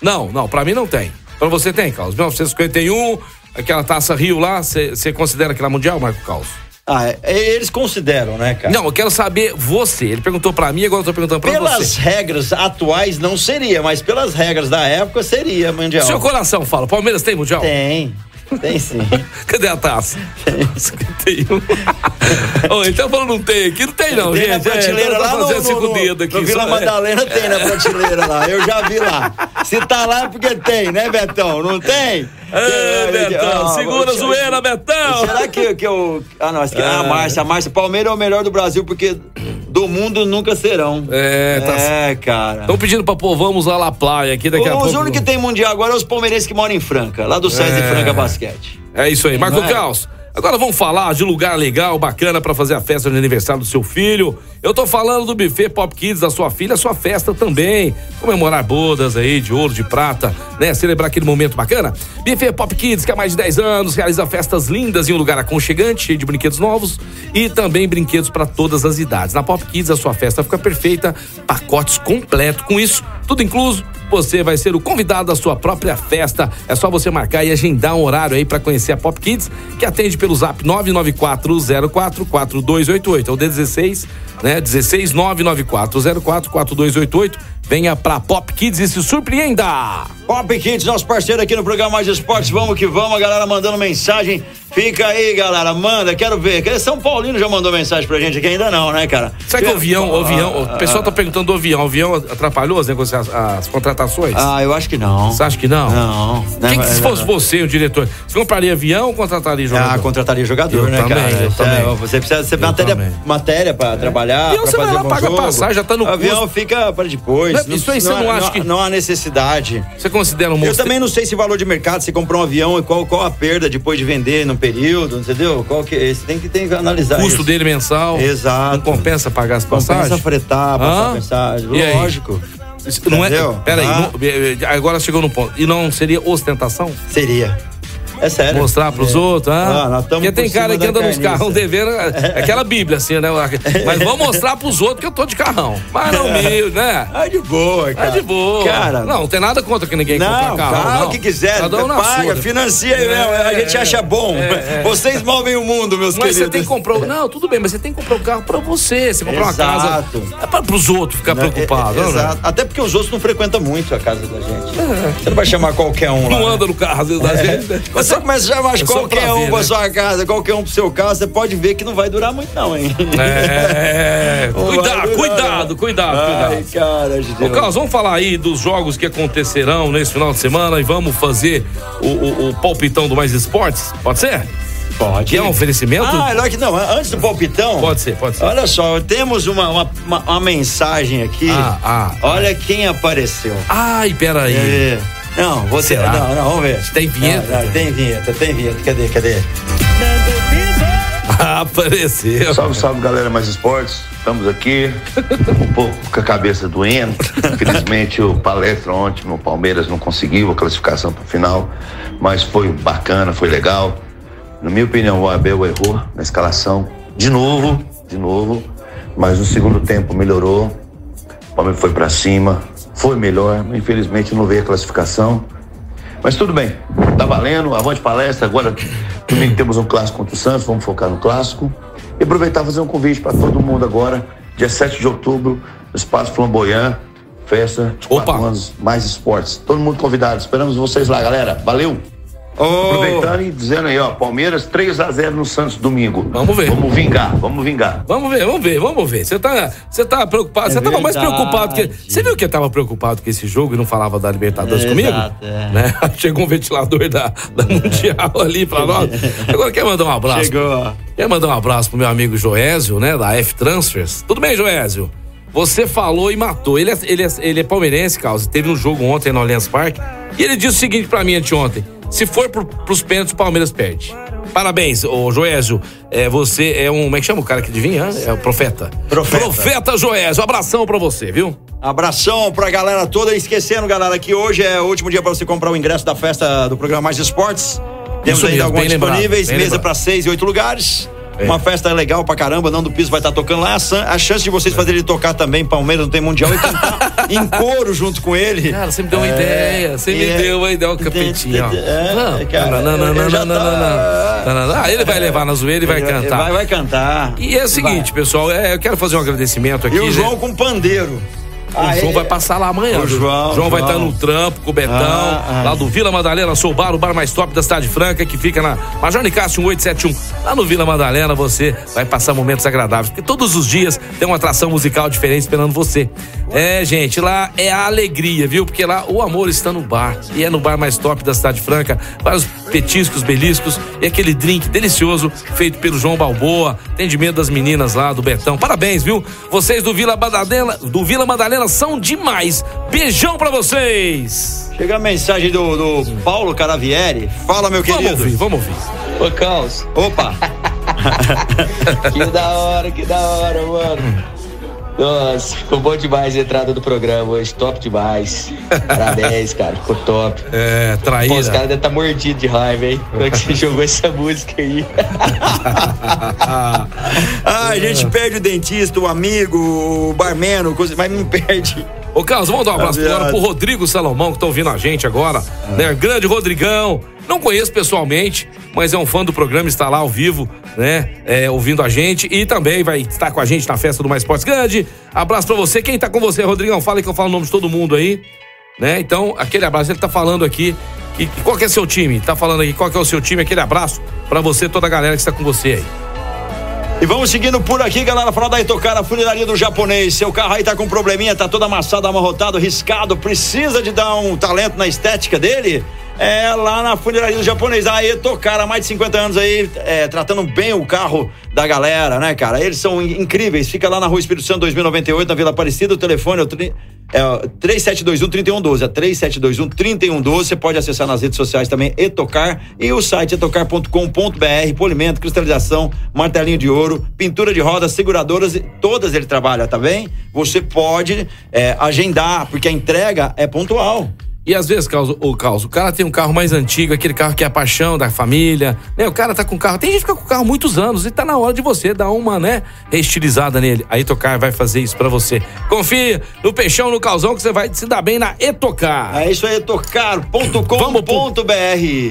Não, não, pra mim não tem. Pra você tem, Carlos. 1951, aquela taça Rio lá, você considera aquela mundial, Marco Carlos? Ah, é, eles consideram, né, cara? Não, eu quero saber você. Ele perguntou pra mim, agora eu tô perguntando pra Pelas você. regras atuais não seria, mas pelas regras da época seria mundial. Seu coração fala, Palmeiras tem mundial? Tem. Tem sim. Cadê a taça? 51. Ô, então falando não tem aqui, não tem não, tem gente. na prateleira é, lá tá no, no, no, dedos aqui. no Vila é. Madalena tem na prateleira lá, eu já vi lá. Se tá lá é porque tem, né, Betão? Não tem? Tem, Betão, ah, segura a deixa eu- zoeira, Betão. Será que, que eu... Ah, não, esse aqui- ah, a É. Márcia, a Márcia, Palmeiras é o melhor do Brasil porque do mundo nunca serão. É, tá É, cara. Estão pedindo pra pôr, vamos lá na praia aqui daqui a Os pouco. únicos que tem mundial agora é os palmeirenses que moram em Franca, lá do SESI É. Franca Basquete. É isso aí. Marco é? Caos, Agora vamos falar de lugar legal, bacana para fazer a festa de aniversário do seu filho. Eu tô falando do buffet Pop Kids da sua filha, sua festa também. Comemorar bodas aí de ouro, de prata, né? Celebrar aquele momento bacana. Buffet Pop Kids, que há mais de 10 anos realiza festas lindas em um lugar aconchegante, cheio de brinquedos novos e também brinquedos para todas as idades. Na Pop Kids a sua festa fica perfeita, pacotes completo com isso, tudo incluso você vai ser o convidado da sua própria festa. É só você marcar e agendar um horário aí para conhecer a Pop Kids, que atende pelo zap 994044288. É o D16, né? 16 994044288. Venha pra Pop Kids e se surpreenda! Pop Kids, nosso parceiro aqui no programa Mais Esportes. Vamos que vamos, a galera mandando mensagem. Fica aí, galera, manda, quero ver. Quer São Paulino já mandou mensagem pra gente aqui, ainda não, né, cara? Será que o avião, o avião, o pessoal tá perguntando do avião, o avião atrapalhou as negociações, as contratações? Ah, eu acho que não. Você acha que não? Não. Quem que, se fosse você, o diretor, você compraria avião ou contrataria jogador? Ah, contrataria jogador, Eu né, também, cara? eu Isso também. é, você precisa ser Eu matéria, também. matéria pra trabalhar. Avião pra você vai lá, paga jogo. passagem, já tá no O avião custo. fica para depois. Não, isso aí você não acha há- que- Não há necessidade. Você considera um Eu monstro? também não sei se valor de mercado, se comprou um avião e qual, qual a perda depois de vender num período, entendeu? Qual que, você tem que, tem que analisar custo isso. dele mensal. Exato. Não compensa pagar as Compensa passagens? fretar, passar Hã? mensagem. Lógico. Não é, peraí, Ah. não- agora chegou no ponto. E não seria ostentação? Seria. É sério. Mostrar pros É. outros, ah. Ah, Porque tem cara que da anda nos carniça. carrão devendo é aquela bíblia, assim, né? Mas vamos mostrar pros outros que eu tô de carrão. Mas não meio, né? É de boa, cara. É de boa. Cara. Não, não tem nada contra que ninguém Não, carro. não. que quiser, Cada um paga, sua. financia aí É, mesmo. A gente é, acha bom. é, é. Vocês movem o mundo, meus Mas queridos. você tem que comprar. o- Não, tudo bem, mas você tem que comprar um carro pra você. Você comprar uma casa. É pra, pros outros ficar preocupados. É, é, né? Exato. Até porque os outros não frequentam muito a casa da gente. Você não vai chamar qualquer um lá. Não né? anda no carro, às vezes, da gente. né? Você começa a chamar É qualquer pra um ver, pra né? sua casa, qualquer um pro seu carro, você pode ver que não vai durar muito, não, hein? É. Não Cuidado, cuidado, não. cuidado, Ai, cuidado. cara Ô. Carlos, vamos falar aí dos jogos que acontecerão nesse final de semana e vamos fazer o, o- o palpitão do Mais Esportes? Pode ser? Pode. Que é um oferecimento? Ah, é lógico que não. Antes do palpitão. Pode ser, pode ser. Olha só, temos uma, uma, uma- uma mensagem aqui. Ah, ah. Olha quem apareceu. Ai, peraí. É. Não, você. Será? Não, não, vamos ver. Tem vinheta? Não, não, tem vinheta, tem vinheta. Cadê, cadê? Apareceu. Salve, salve galera mais esportes. Estamos aqui um pouco com a cabeça doendo. Infelizmente o palestra ontem no Palmeiras não conseguiu a classificação para o final, mas foi bacana, foi legal. Na minha opinião, o Abel errou na escalação de novo, de novo, mas no segundo tempo melhorou. O Palmeiras foi para cima, foi melhor, infelizmente não veio a classificação. Mas tudo bem, tá valendo, avante palestra. Agora domingo temos um clássico contra o Santos, vamos focar no clássico. E aproveitar e fazer um convite para todo mundo agora, dia 7 de outubro, no Espaço Flamboyant, festa de quatro anos, mais esportes. Todo mundo convidado, esperamos vocês lá, galera. Valeu! Aproveitando e dizendo aí, ó, Palmeiras 3 a 0 no Santos domingo. Vamos ver. Vamos vingar, vamos vingar. Vamos ver, vamos ver, vamos ver. Você tá, você tá preocupado? Você tava mais preocupado que. Você viu que eu tava preocupado com esse jogo e não falava da Libertadores É, comigo? exato, é. Né? Chegou um ventilador da, da Mundial ali pra nós. Agora quer mandar um abraço? Chegou. Quer mandar um abraço pro meu amigo Joésio, né? Da F Transfers. Tudo bem, Joésio? Você falou e matou. Ele é, ele é, ele é palmeirense, Carlos. Teve um jogo ontem no Allianz Parque. E ele disse o seguinte pra mim anteontem: se for pro, pros pênaltis, o Palmeiras perde. Parabéns, ô Joésio. É, você é um. Como é que chama o cara que adivinha? É o profeta. Profeta. Profeta Joésio. Abração pra você, viu? Abração pra galera toda. Esquecendo, galera, que hoje é o último dia pra você comprar o ingresso da festa do programa Mais Esportes. Temos Isso ainda mesmo, alguns lembrado, disponíveis, bem mesa lembrado. pra seis e oito lugares. É. Uma festa legal pra caramba, não do piso vai estar tocando lá. A san- A chance de vocês fazerem ele tocar também, Palmeiras não tem mundial, e cantar em coro junto com ele. Cara, você me deu uma É, ideia. Você me é. deu uma ideia, um capetinho, ó. É, Não, cara, não, não, eu não, não, não, não. Ah, ele vai levar na zoeira e vai cantar. Vai, vai cantar. E é o seguinte, pessoal, é, eu quero fazer um agradecimento aqui. E o né? João com pandeiro. O Ah, João é- vai passar lá amanhã. O? João, João vai estar no trampo com o Betão, Ah, ah. lá do Vila Madalena, sou o bar, o bar mais top da Cidade Franca, que fica na Major Nicásio 1871. Lá no Vila Madalena você vai passar momentos agradáveis, porque todos os dias tem uma atração musical diferente esperando você. É, gente, lá é a alegria, viu? Porque lá o amor está no bar. E é no bar mais top da Cidade Franca. Vários petiscos, beliscos e aquele drink delicioso feito pelo João Balboa. Atendimento das meninas lá do Betão. Parabéns, viu? Vocês do Vila Madalena, do Vila Madalena são demais. Beijão pra vocês. Chega a mensagem do, do Paulo Caravieri. Fala, meu querido. Vamos ouvir, vamos ouvir. Ô, Caos. Opa! que da hora, que da hora, mano. Nossa, ficou bom demais a entrada do programa hoje, top demais. Parabéns, cara, ficou top. É, traíra. Pô, os caras devem estar mordidos de raiva, hein? Como é que você jogou essa música aí? ah, a gente perde o dentista, o amigo, o barmeno, coisa, mas não perde. Ô, Carlos, vamos dar um abraço agora pro Rodrigo Salomão, que tá ouvindo a gente agora. Né? Grande Rodrigão. Não conheço pessoalmente, mas é um fã do programa, está lá ao vivo, né? É, ouvindo a gente e também vai estar com a gente na festa do Mais Esportes Grande. Abraço pra você. Quem tá com você, Rodrigão? Fala que eu falo o nome de todo mundo aí, né? Então, aquele abraço. Ele tá falando aqui. E qual que é seu time? Tá falando aqui qual que é o seu time? Aquele abraço pra você, toda a galera que está com você aí. E vamos seguindo por aqui, galera, falar da Itocara, funilaria do japonês. Seu carro aí tá com probleminha, tá todo amassado, amarrotado, riscado, precisa de dar um talento na estética dele? É lá na funilaria do japonês. A Etocara, mais de 50 anos aí, é, tratando bem o carro da galera, né, cara? Eles são incríveis. Fica lá na Rua Espírito Santo 2098, na Vila Aparecida. O telefone é o tri, é 3721 3112. É 3721 3112. Você pode acessar nas redes sociais também Etocar e o site etocar.com.br. Polimento, cristalização, martelinho de ouro, pintura de rodas, seguradoras, todas ele trabalha, tá bem? Você pode é, agendar, porque a entrega é pontual. E às vezes, causa, o caos, o cara tem um carro mais antigo, aquele carro que é a paixão da família, né? O cara tá com carro, tem gente que fica com o carro muitos anos e tá na hora de você dar uma, né, reestilizada nele. A Etocar vai fazer isso para você. Confia no Peixão, no Calzão, que você vai se dar bem na Etocar. É isso aí, etocar.com.br.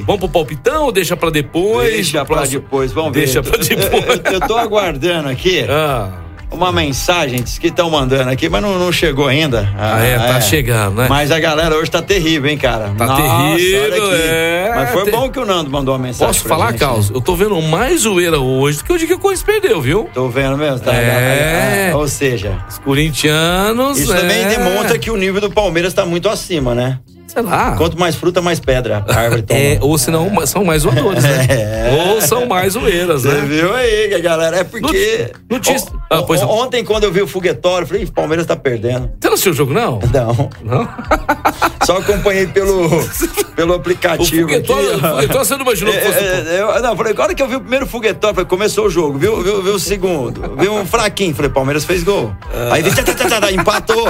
Vamos pro palpitão ou deixa para depois? Deixa pra depois, vamos ver. Deixa pra depois. Eu, eu tô aguardando aqui. Ah uma mensagem que estão mandando aqui, mas não, não chegou ainda. Ah, ah é, tá é. chegando, né? Mas a galera hoje tá terrível, hein, cara? Tá Nossa, terrível, é. Mas foi bom que o Nando mandou uma mensagem. Posso falar, Carlos? Né? Eu tô vendo mais zoeira hoje do que o dia que o Corinthians perdeu, viu? Tô vendo mesmo, tá? É. Ou seja, os corintianos. Isso é. também demonstra que o nível do Palmeiras tá muito acima, né? sei lá. Quanto mais fruta, mais pedra. A árvore toma. É, ou senão é. são mais zoadores, né? É. Ou são mais zoeiras, né? Você viu aí, galera? É porque. Notícia. O, ah, pois ontem, quando eu vi o foguetório, falei, Palmeiras tá perdendo. Você não assistiu o jogo, não? Não. Não? Só acompanhei pelo, pelo aplicativo. O foguetório, aqui, o foguetório você não imaginou que fosse. É, eu, não, falei, agora que eu vi o primeiro foguetório, falei, começou o jogo, viu, viu, viu o segundo, viu um fraquinho, falei, Palmeiras fez gol. Ah. Aí tá, tá, tá, tá, empatou.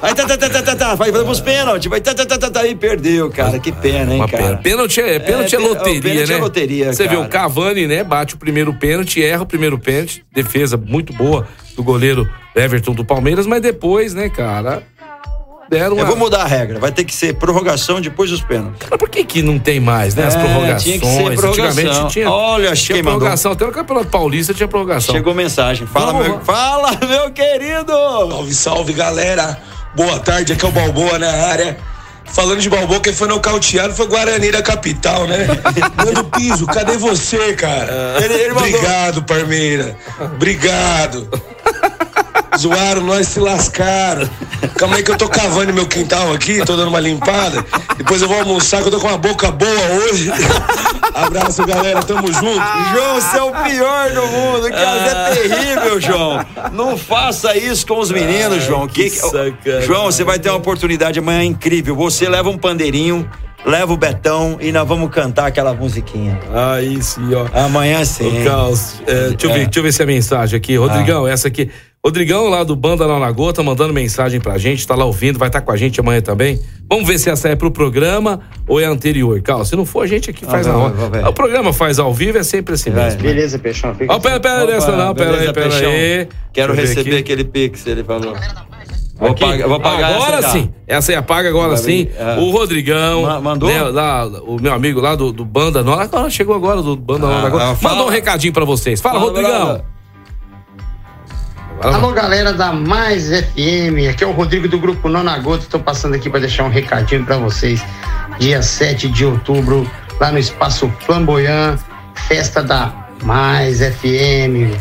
Aí tá, tá, tá, tá, tá, tá, vai pros pênaltis, vai tá, tá, tá, tá, tá, aí perdeu, cara, que pena, hein, cara. Pênalti é, pênalti é, é loteria, pênalti né? É loteria, Você vê o Cavani, né, bate o primeiro pênalti, erra o primeiro pênalti, defesa muito boa do goleiro Everton do Palmeiras, mas depois, né, cara, deram Eu vou mudar a regra, vai ter que ser prorrogação depois dos pênaltis. Mas por que que não tem mais, né, as É, prorrogações? tinha que ser prorrogação. Antigamente tinha, Olha, tinha quem mandou. prorrogação, até no Campeonato Paulista tinha prorrogação. Chegou mensagem. Fala, Vamos meu, lá. fala, meu querido! Salve, salve, galera. Boa tarde, aqui é o Balboa na área. Falando de Balboa, quem foi nocauteado foi Guarani da capital, né? Mano Piso, cadê você, cara? Ele- ele mandou- Obrigado, Parmeira. Obrigado. Zoaram, nós se lascaram. Calma aí que eu tô cavando meu quintal aqui, tô dando uma limpada. Depois eu vou almoçar, que eu tô com uma boca boa hoje. Abraço, galera, tamo junto. João, você é o pior do mundo, cara, você é terrível, João. Não faça isso com os meninos, João. Que, João, você vai ter uma oportunidade amanhã incrível. Você leva um pandeirinho, leva o Betão e nós vamos cantar aquela musiquinha. Aí sim, ó. Amanhã sim. Ô, Carlos, é, deixa, eu ver, É. deixa eu ver se é mensagem aqui. Rodrigão, essa aqui. Rodrigão lá do Banda na Gota mandando mensagem pra gente, tá lá ouvindo, vai estar com a gente amanhã também. Vamos ver se essa é pro programa ou é anterior. Carlos, se não for, a gente aqui faz Ah, na vai, hora. vai, vai. O programa faz ao vivo, é sempre assim mesmo. né? Beleza, Peixão. Fica Ó, pera, pera, Opa, dessa não, pera beleza, aí, pera Peixão. aí. Quero receber aqui. aquele pix, ele falou. Vou Aqui? pagar, vou pagar agora essa sim. Essa aí apaga agora Vai sim. é. O Rodrigão. Ma- mandou? né, lá, o meu amigo lá do, do Banda Nova. Chegou agora do Banda Nova. Agora. ah, fala- Mandou um recadinho pra vocês. Fala, Fala, Rodrigão. Alô, galera da Mais FM. Aqui é o Rodrigo do Grupo Nona Gota. Estou passando aqui para deixar um recadinho para vocês. Dia 7 de outubro, lá no Espaço Flamboyant, festa da Mais FM.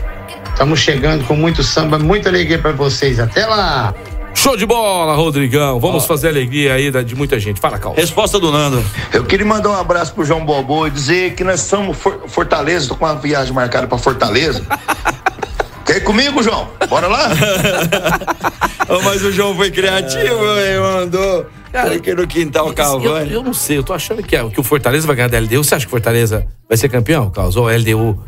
Estamos chegando com muito samba, muita alegria para vocês. Até lá! Show de bola, Rodrigão. Vamos fazer alegria aí de muita gente. Fala, Cal. Resposta do Nando. Eu queria mandar um abraço pro João Bobô e dizer que nós somos For- Fortaleza, tô com uma viagem marcada pra Fortaleza. Quer ir comigo, João? Bora lá? Mas o João foi criativo, ele mandou. Cara, Aqui no quintal Eu, Cavani. eu não sei, eu tô achando que, é, que o Fortaleza vai ganhar da LDU. Você acha que o Fortaleza vai ser campeão, Carlos? Ou a LDU?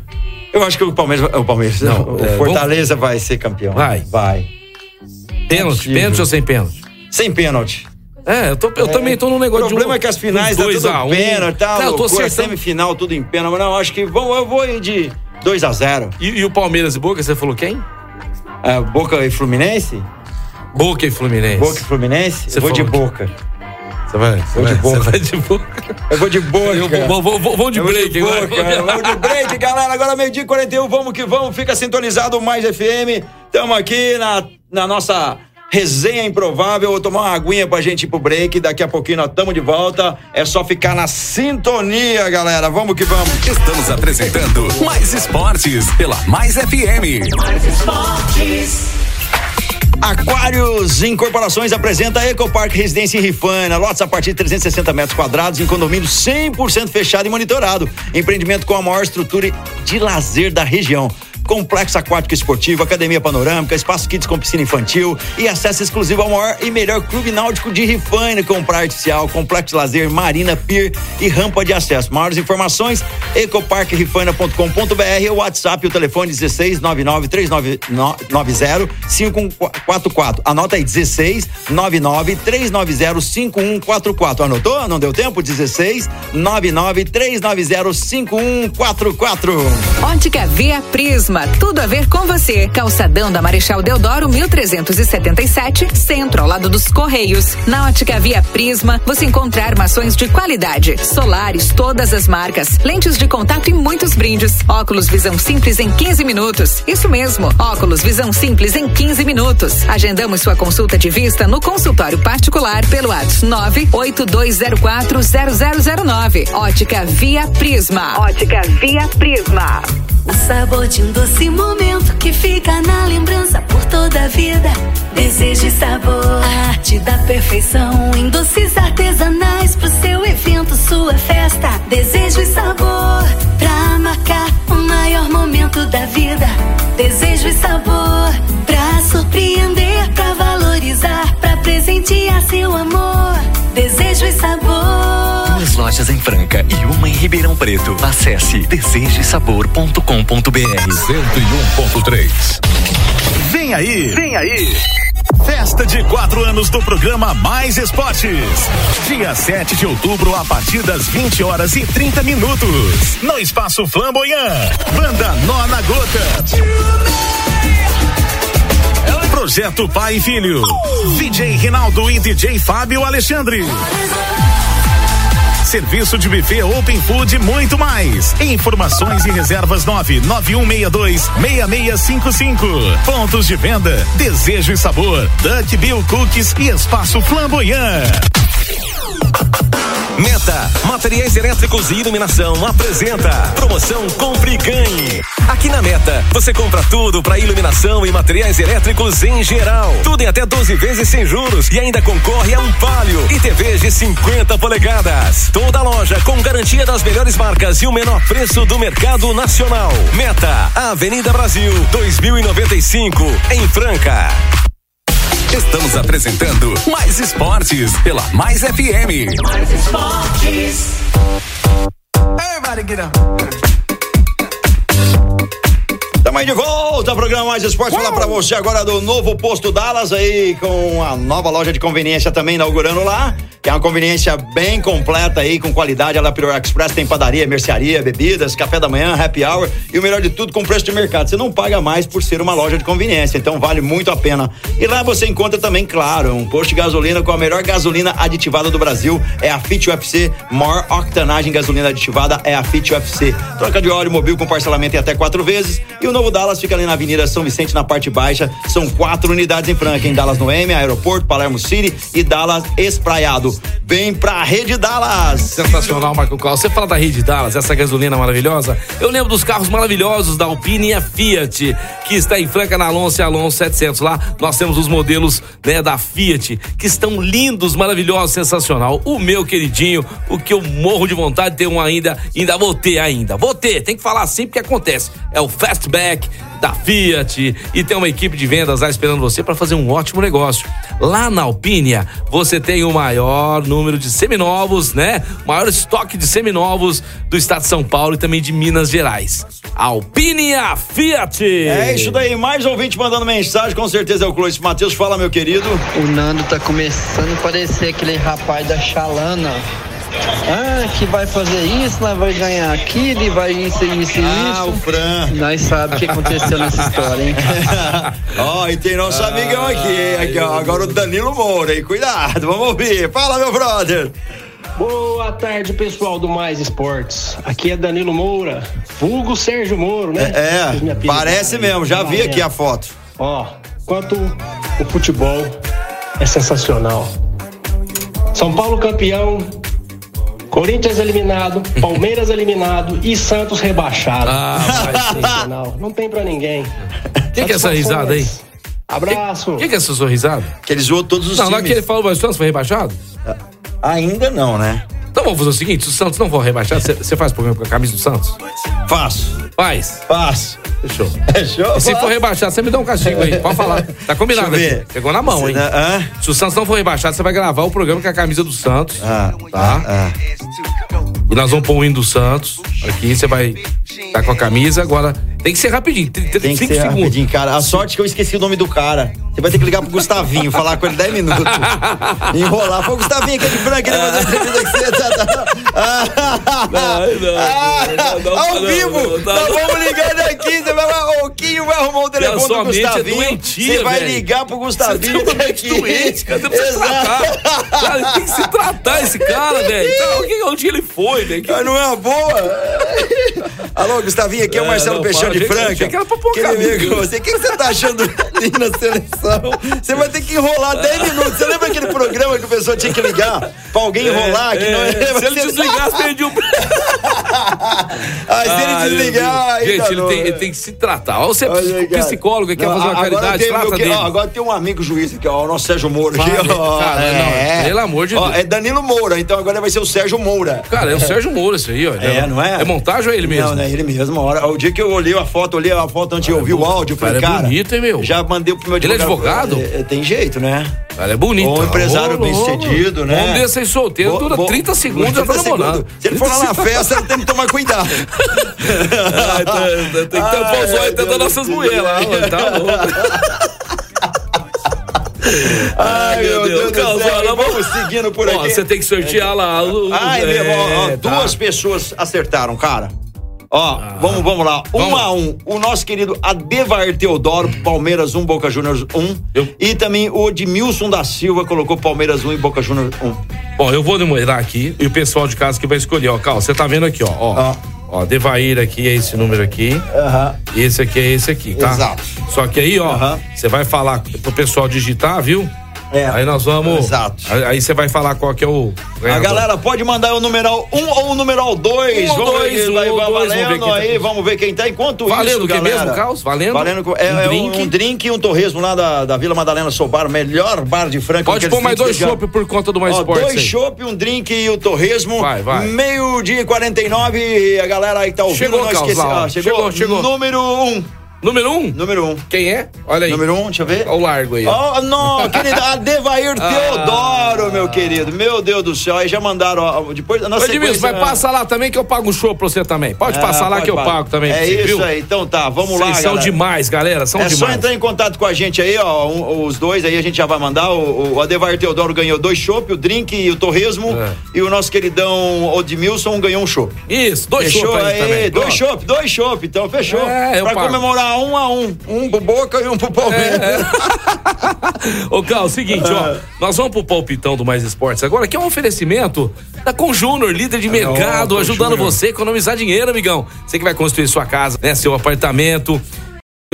Eu acho que o Palmeiras, vai- o Palmeiras, Não, não, o é, Fortaleza vai ser campeão. Vai. Vai. Pênalti? Pênalti ou sem pênalti? Sem pênalti. É, eu, tô, eu também tô num negócio O problema é que as finais dá tudo pênalti, tá? Cara, eu tô loucura, acertando. semifinal, tudo em pênalti. Mas não, acho que vou, eu vou ir de 2 a 0 E, e o Palmeiras e Boca, você falou quem? É, Boca e Fluminense? Boca e Fluminense. Boca e Fluminense? Você eu vou de Boca. Você vai? Você Vou de vai, Boca. Você vai de Boca. Eu vou de Boca. Eu vou- vou- vou- vou- de Eu break agora. Vamos de break, galera. Agora meio-dia e 41, vamos que vamos. Fica sintonizado mais FM. Estamos aqui na, na nossa resenha improvável. Vou tomar uma aguinha pra gente ir pro break. Daqui a pouquinho nós estamos de volta. É só ficar na sintonia, galera. Vamos que vamos. Estamos apresentando Mais Esportes pela Mais FM. Aquários Incorporações apresenta Ecopark Residência em Rifana. Lotes a partir de 360 metros quadrados em condomínio 100% fechado e monitorado. Empreendimento com a maior estrutura de lazer da região. Complexo aquático esportivo, academia panorâmica, espaço kids com piscina infantil e acesso exclusivo ao maior e melhor clube náutico de Rifane com praia artificial, complexo de lazer, marina, pier e rampa de acesso. Maiores informações, ecoparkrifana.com.br ou WhatsApp, o telefone 16 99 3990 5144. Anota aí, 16 99 390 5144. Anotou? Não deu tempo? 16 99 390 5144. Ótica Via Prisma, tudo a ver com você. Calçadão da Marechal Deodoro, 1377, centro, ao lado dos Correios. Na Ótica Via Prisma, você encontra armações de qualidade, solares, todas as marcas, lentes de contato e muitos brindes. Óculos Visão Simples em 15 minutos. Isso mesmo, óculos Visão Simples em 15 minutos. Agendamos sua consulta de vista no consultório particular pelo WhatsApp 982040009. Ótica Via Prisma. Ótica Via Prisma. O sabor de um doce momento que fica na lembrança por toda a vida. Desejo e sabor, a arte da perfeição em doces artesanais pro seu evento, sua festa. Desejo e sabor, lojas em Franca e uma em Ribeirão Preto. Acesse desejosabor.com.br 101.3. Vem aí! Vem aí! Festa de quatro anos do programa Mais Esportes. Dia 7 de outubro, a partir das 20 horas e 30 minutos. No Espaço Flamboyant. Banda Nó na Gota. Projeto Pai e Filho. DJ Rinaldo e DJ Fábio Alexandre. Serviço de buffet Open Food e muito mais. Informações e reservas 99162 6655. Pontos de venda: Desejo e Sabor, Duck Bill Cookies e Espaço Flamboyant. Meta, materiais elétricos e iluminação apresenta promoção Compre e Ganhe. Aqui na Meta, você compra tudo para iluminação e materiais elétricos em geral. Tudo em até 12 vezes sem juros e ainda concorre a um palio e TV de 50 polegadas. Toda loja com garantia das melhores marcas e o menor preço do mercado nacional. Meta, Avenida Brasil, 2095, em Franca. Estamos apresentando Mais Esportes pela Mais FM. Mais Esportes. Everybody get up. Tamo aí de volta ao programa Mais Esporte. Falar pra você agora do novo posto Dallas aí, com a nova loja de conveniência também inaugurando lá. Que é uma conveniência bem completa aí, com qualidade. A La Prior Express tem padaria, mercearia, bebidas, café da manhã, happy hour e o melhor de tudo, com preço de mercado. Você não paga mais por ser uma loja de conveniência, então vale muito a pena. E lá você encontra também, claro, um posto de gasolina com a melhor gasolina aditivada do Brasil. É a Fit UFC. Maior octanagem gasolina aditivada é a Fit UFC. Troca de óleo mobil com parcelamento em até quatro vezes. E o novo Dallas fica ali na Avenida São Vicente, na parte baixa. São quatro unidades em Franca, em Dallas no M, Aeroporto, Palermo City e Dallas Espraiado. Vem pra Rede Dallas! Sensacional, Marco Carlos. Você fala da Rede Dallas, essa gasolina maravilhosa. Eu lembro dos carros maravilhosos da Alpine e a Fiat, que está em Franca, na Alonso e Alonso 700. Lá nós temos os modelos né, da Fiat, que estão lindos, maravilhosos, sensacional. O meu queridinho, o que eu morro de vontade de ter um ainda, ainda vou ter ainda. Vou ter, tem que falar assim porque acontece. É o Fastback da Fiat e tem uma equipe de vendas lá esperando você para fazer um ótimo negócio. Lá na Alpínia, você tem o maior número de seminovos, né? Maior estoque de seminovos do estado de São Paulo e também de Minas Gerais. Alpínia Fiat. É isso daí, mais ouvinte mandando mensagem, com certeza é o Clóvis Matheus. Fala, meu querido. O Nando tá começando a parecer aquele rapaz da Chalana. Ah, que vai fazer isso, nós vai ganhar aquilo, e vai isso, isso, Ah, isso. o Fran. Nós sabemos o que aconteceu nessa história, hein? Ó, e tem nosso amigão aqui, aqui ó, agora o Danilo Moura, hein? Cuidado, vamos ouvir. Fala, meu brother. Boa tarde, pessoal do Mais Esportes. Aqui é Danilo Moura, vulgo Sérgio Moro, né? É, apelidaram parece mesmo, já vi aqui a foto. Ó, quanto o futebol é sensacional. São Paulo campeão, Corinthians eliminado, Palmeiras eliminado e Santos rebaixado. Ah, sensacional. Não tem pra ninguém. O que, que é essa risada aí? Abraço. O que, que é essa sorrisada? Que ele zoou todos os Não, não é times. que ele falou, mas o Santos foi rebaixado? Ainda não, né? Então vamos fazer o seguinte: se o Santos não for rebaixado, você- você faz programa com a camisa do Santos? Faço. Faz. Faço. Fechou. Fechou? E se for rebaixado, você me dá um castigo aí. Pode falar. Tá combinado aqui. Pegou na mão, Você hein? dá- hã? Se o Santos não for rebaixado, você vai gravar o programa com a camisa do Santos. Ah, tá? E nós vamos pôr o hino do Santos. Aqui você vai estar com a camisa. Agora tem que ser rapidinho. Tem, que ser rapidinho, cara. A sorte que eu esqueci o nome do cara. Você vai ter que ligar pro Gustavinho, falar com ele 10 minutos. Enrolar. Pô, Gustavinho, aquele frango, queria fazer uma entrevista. Tá, tá, tá. Ah, Ao vivo! Nós vamos ligar daqui. Você vai, o Quinho vai arrumar o telefone do é Gustavinho. doentia, você vai velho. ligar pro Gustavinho Você mente daqui. doente, cara. Você precisa tratar. Cara, tem que se tratar esse cara, velho. Então, onde- onde ele foi, velho? Que- não é uma boa? Alô, Gustavinho, aqui é o É, Marcelo não, Peixão de Franca. que era pra camisa. ver com você. O que que você tá achando ali na seleção? Você vai ter que enrolar 10 minutos. Você lembra aquele programa que a pessoa tinha que ligar pra alguém enrolar? que É, não é. é, Se ele desligasse, perdi o. Ah, se ele desligar, aí Gente, tá ele tem, ele tem que se tratar. Ó, você é psicólogo e quer fazer uma caridade, tem trata dele. ó, agora tem um amigo juiz aqui, ó, o nosso Sérgio Moura. aqui, Vale, ó. cara, não, pelo amor de Ó, Deus. É Danilo Moura, então agora vai ser o Sérgio Moura. Cara, é o Sérgio Moura isso aí, ó. É, não é? É montagem ou é ele mesmo? Não, não é ele mesmo. Hora- O dia que eu olhei a foto, olhei a foto antes de ouvir o áudio, falei, cara é bonito, hein, meu? Já mandei pro meu Ele é advogado? É, é, tem jeito, né? Cara, é bonito. Um empresário bem sucedido, né? Vamos desse aí solteiro, Bo- dura bo- 30 segundos, já tá 30 namorando. Se ele for lá na festa, tem que tomar cuidado. Tá- tem que tampar os olhos até das nossas mulheres lá, tá louco. Ai, meu Deus, do Carlos, céu. olha, Vamos seguindo por Ó, aqui. Você tem que sortear lá. o- Ai, é, meu, ó, ó, tá. duas pessoas acertaram, cara. Ó, vamos, vamos lá. Um Vamos. a um. O nosso querido Adevair Teodoro, Palmeiras 1, Boca Juniors 1. E também o Edmilson da Silva colocou Palmeiras 1 e Boca Juniors 1. Bom, eu vou numerar aqui e o pessoal de casa que vai escolher, ó. Carlos, você tá vendo aqui, ó. Ó, ó Devair aqui é esse número aqui. E esse aqui é esse aqui, tá? Exato. Só que aí, ó, você vai falar pro pessoal digitar, viu? É. Aí nós vamos. Exato. Aí, aí você vai falar qual que é o. A ganhador. galera pode mandar o numeral 1 ou o numeral 2. Um vamos dois, um vai, ou vai dois, vamos ver valendo tá aí, aqui. vamos ver quem tá. Enquanto Valendo isso, o que mesmo, Carlos? Valendo? Valendo é, Um é drink? um drink e um torresmo lá da, da Vila Madalena Sobar, melhor bar de Franca. Pode pôr mais dois chopp por conta do Mais Ó, Esportes Dois aí. chopp, um drink e o torresmo. Vai, vai. Meio dia e 49. E a galera aí que tá ouvindo, Chegou, não Carlos, esqueci. lá. Ah, chegou, Chegou, chegou. Número 1. Um. Número 1? Um? Número 1. Um. Quem é? Olha aí. Número 1, um, deixa eu ver. Olha o largo aí. ó. Oh, não, querido, Adevair Ah. Teodoro, meu querido. Meu Deus do céu. Aí já mandaram, ó, depois da Ô, nossa Edmilson, sequência- vai passar lá também que eu pago um show pra você também. Pode É, passar lá pode, que eu pode. pago também. É isso viu? aí. Então tá, vamos lá, Vocês são galera. demais, galera. São é só demais. entrar em contato com a gente aí, ó. um- os dois aí a gente já vai mandar. O, o Adevar Teodoro ganhou dois chopp, o drink e o torresmo. É. E o nosso queridão Odmilson ganhou um chopp. Isso, dois chopp aí, também. Dois chopp, dois chopp. Então fechou. É, eu pra pago. comemorar um a um. Um pro Boca e um pro Palmeiras. Ô, Carlos, seguinte, ó. É. Nós vamos pro palpitão do Mais Esportes agora, que é um oferecimento da Conjúnior, líder de mercado, ó, ajudando você a economizar dinheiro, amigão. Você que vai construir sua casa, né? Seu apartamento.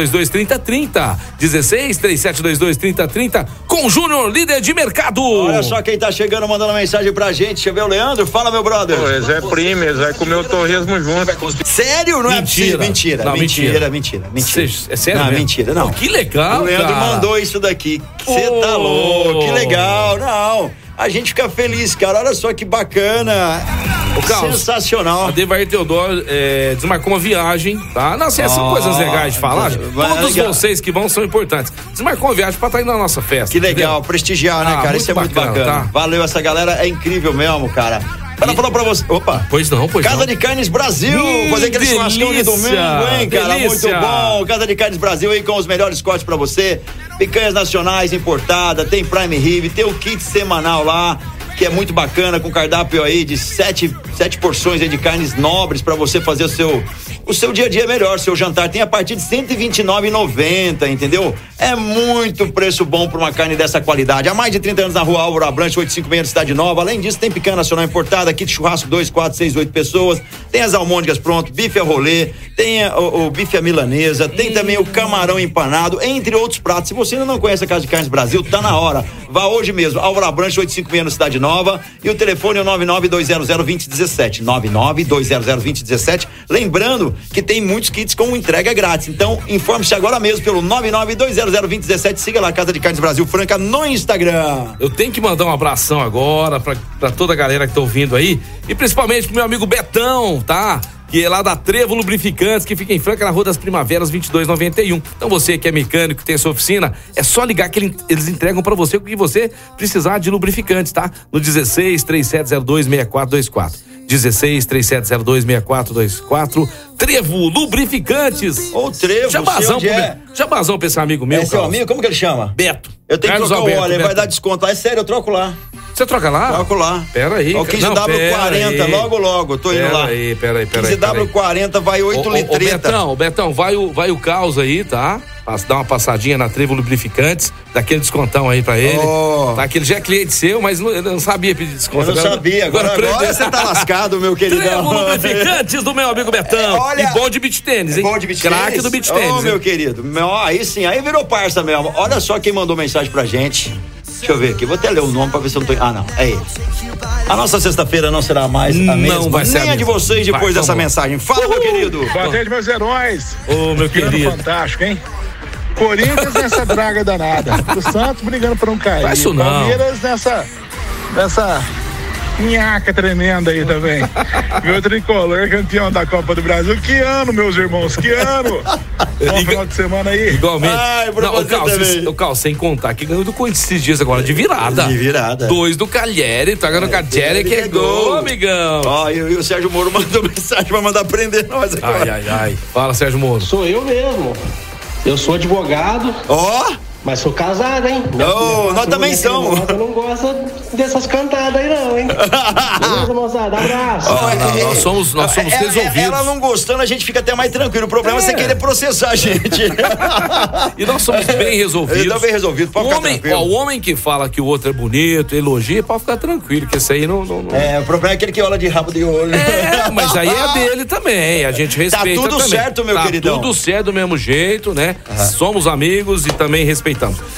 22 30 30 16 3722 30 30 com Júnior, líder de mercado. Olha só quem tá chegando mandando mensagem pra gente. Deixa eu ver o Leandro. Fala, meu brother. Pô, Zé Primes, vai comer o torresmo junto. Sério? Não é possível. Mentira, Não, mentira, mentira, mentira. Cê- é sério Não, mesmo? mentira, não. Pô, que legal, O Leandro cara. mandou isso daqui. Você tá louco, que legal. Não. A gente fica feliz, cara. Olha só que bacana. O Carlos, Sensacional. A Devair Teodoro é, desmarcou uma viagem, tá? Não, assim, são Ó, coisas legais de falar. Todos legal. vocês que vão são importantes. Desmarcou uma viagem pra estar indo na nossa festa. Que legal, entendeu? prestigiar, né, Ah, cara? Isso é muito bacana. tá? Valeu, essa galera é incrível mesmo, cara. Ela falou pra você. Opa! Pois não, pois Casa não. de Carnes Brasil! Hum, fazer aquele churrascão de delícia, domingo, hein, cara? delícia. Muito bom! Casa de Carnes Brasil aí com os melhores cortes pra você. Picanhas nacionais importada, tem Prime Rib, tem o kit semanal lá. Que é muito bacana, com cardápio aí de sete, sete porções de carnes nobres pra você fazer o seu, o seu dia a dia melhor, seu jantar. Tem a partir de R$ 129,90, entendeu? É muito preço bom pra uma carne dessa qualidade. Há mais de 30 anos na rua Álvaro Abrantes, 856 Cidade Nova. Além disso, tem picanha nacional importada, kit churrasco 2, 4, 6, 8 pessoas. Tem as almôndegas pronto, bife a rolê, tem a- o, o bife a milanesa, tem também o camarão empanado, entre outros pratos. Se você ainda não conhece a Casa de Carnes Brasil, tá na hora. Vá hoje mesmo. Álvaro Abrantes, 856 no Cidade Nova. E o telefone é o 992002017. 992002017. Lembrando que tem muitos kits com entrega grátis. Então, informe-se agora mesmo pelo 992002017. Siga lá Casa de Carnes Brasil Franca no Instagram. Eu tenho que mandar um abração agora pra toda a galera que tá ouvindo aí. E principalmente pro meu amigo Betão, tá? Que é lá da Trevo Lubrificantes, que fica em Franca, na Rua das Primaveras, 2291. Então você que é mecânico, que tem sua oficina, é só ligar que ele- eles entregam pra você o que você precisar de lubrificantes, tá? No 16 3702 6424. 16 3702 6424. Trevo Lubrificantes. Ô, Trevo, Jabazão, pro é. Jabazão pra esse amigo meu. é seu Carlos. amigo? Como que ele chama? Beto. Eu tenho Carlos que trocar Alberto, o óleo, ele vai dar desconto lá. É sério, eu troco lá. Você troca lá? Troco lá. Pera aí. É o cara. 15W40, Não, pera aí. logo, logo, tô indo Pera lá. Aí, pera aí, pera aí. pera aí. 15W40 vai 8 Ô, ô, ô, litreta. Betão, Betão, vai o, vai o caos aí, tá? Dá uma passadinha na Trevo Lubrificantes, daquele descontão aí pra ele. Oh. Tá, que ele já é cliente seu, mas não, não sabia pedir desconto. Eu não sabia, agora, agora, aprendeu. você tá lascado, meu queridão. Trevo Lubrificantes do meu amigo Betão. É, olha- e bom de beat tênis, hein? Bom de beat Craque tênis? do beat Ô, tênis. meu querido. Aí sim, aí virou parça mesmo. Olha só quem mandou mensagem pra gente. Deixa eu ver aqui, vou até ler o nome pra ver se eu não tô. Ah, não, é ele. A nossa sexta-feira não será mais a Não mesma. vai ser Nem a a de vocês depois Vai, dessa vamos. mensagem. Fala, meu querido. Boa tarde, meus heróis. Ô, meu querido. fantástico, hein? Corinthians nessa draga danada. O Santos brigando por um cair. Faz isso não. Palmeiras nessa. nessa. Minhaca tremenda aí também. Meu tricolor campeão da Copa do Brasil. Que ano, meus irmãos, que ano! Bom final de semana aí. Igualmente. Ai, pra não, o Cal, cê- o Cal, sem contar que ganhou do Corinthians esses dias agora de virada. De virada. Dois do Calheri, tá ganhando o Calheri que é gol, amigão. Ó, e, e o Sérgio Moro mandou mensagem pra mandar prender nós agora. Ai, ai, ai. Fala, Sérgio Moro. Sou eu mesmo. Eu sou advogado. Ó! Mas sou casado, hein? Filha nós também somos. namorada não gosta dessas cantadas aí, não, hein? Beleza, moçada? Abraço. Não, não, nós somos, nós somos ela, resolvidos. ela não gostando, a gente fica até mais tranquilo. O problema é, você querer processar a gente. E nós somos bem resolvidos. Então, bem resolvido, pode o ficar homem, tranquilo. ó, o homem que fala que o outro é bonito, elogia, pode ficar tranquilo, que esse aí não. não, não- É, o problema é aquele que olha de rabo de olho. É, mas aí é dele também. A gente respeita. Tá tudo também. certo, meu tá queridão. Tudo certo do mesmo jeito, né? Somos amigos e também respeitamos.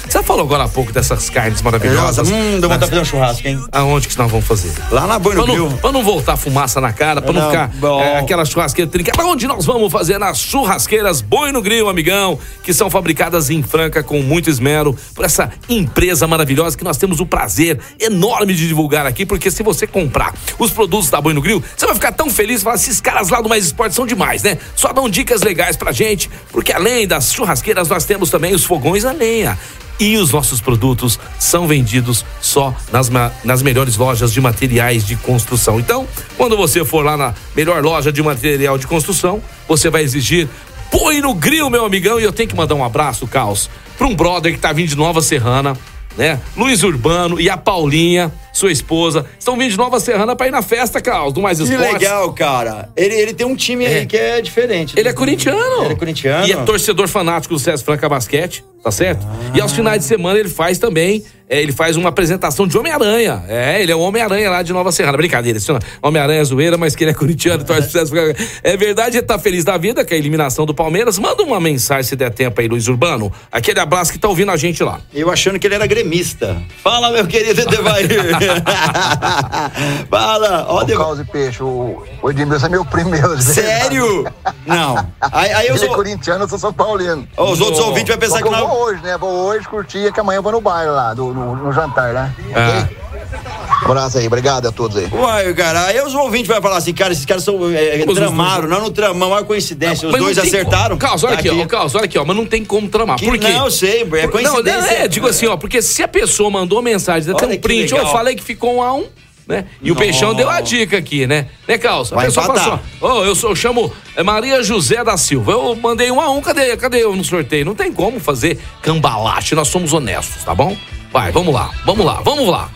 Você falou agora há pouco dessas carnes maravilhosas. Hum, deu vontade de fazer um churrasco, hein? Aonde que nós vamos fazer? Lá na Boi no Pra não, Grill. pra não voltar fumaça na cara, pra não, Não, ficar é, aquela churrasqueira trincada. Onde nós vamos fazer? Nas churrasqueiras Boi no Grill, amigão, que são fabricadas em Franca com muito esmero por essa empresa maravilhosa que nós temos o prazer enorme de divulgar aqui, porque se você comprar os produtos da Boi no Grill, você vai ficar tão feliz e falar, esses caras lá do Mais Esporte são demais, né? Só dão dicas legais pra gente, porque além das churrasqueiras, nós temos também os fogões a lenha. E os nossos produtos são vendidos só nas, nas melhores lojas de materiais de construção. Então, quando você for lá na melhor loja de material de construção, você vai exigir põe no grill, meu amigão. E eu tenho que mandar um abraço, Caos, para um brother que tá vindo de Nova Serrana, né? Luiz Urbano e a Paulinha, sua esposa, estão vindo de Nova Serrana para ir na festa, Caos, do Mais Que Esportes. legal, cara. Ele, ele tem um time É. aí que é diferente. Ele é corintiano. Ele é corintiano. E é torcedor fanático do César Franca Basquete, tá certo? E aos finais de semana ele faz também, é, ele faz uma apresentação de Homem-Aranha. É, ele é o Homem-Aranha lá de Nova Serrana. Brincadeira, isso não- Homem-Aranha é zoeira, mas que ele é corintiano e torce Franca. É verdade, ele tá feliz da vida com a eliminação do Palmeiras. Manda uma mensagem se der tempo aí, Luiz Urbano. Aquele abraço que tá ouvindo a gente lá. Eu achando que ele era gremista. Fala, meu querido Edevair. Fala, ó, O Edevair. Caos e Peixe, o, o Edmilson é meu primo meu. Sério? Não. Aí, aí eu Ele é sou. corintiano, eu sou São Paulino. Os outros ouvintes vão pensar que eu não- vou hoje, né? Vou hoje curtir, que amanhã eu vou no baile lá, do- no, no jantar, né? Ah. Ok? Abraço aí, obrigado a todos aí. Uai, cara, aí os ouvintes vão falar assim, cara, esses caras são é, os tramaram, dois- não no tramão, uma coincidência. Os Mas não dois acertaram. Carlos, olha Tá aqui, ó, Carlos, olha aqui, ó, mas não tem como tramar. Que Por quê? não, eu sei, é Por- coincidência. Não, é, digo assim, ó, porque se a pessoa mandou mensagem, até Olha um print, eu falei que ficou um a um, né? E o Nossa. Peixão deu a dica aqui, né? Né, Carlos? A Vai pessoa fala assim, empatar. ó, ó, eu, sou, eu chamo é, Maria José da Silva. Eu mandei um a um, cadê, cadê eu no sorteio? Não tem como fazer cambalache, nós somos honestos, tá bom? Vai, vamos lá, vamos lá, vamos lá.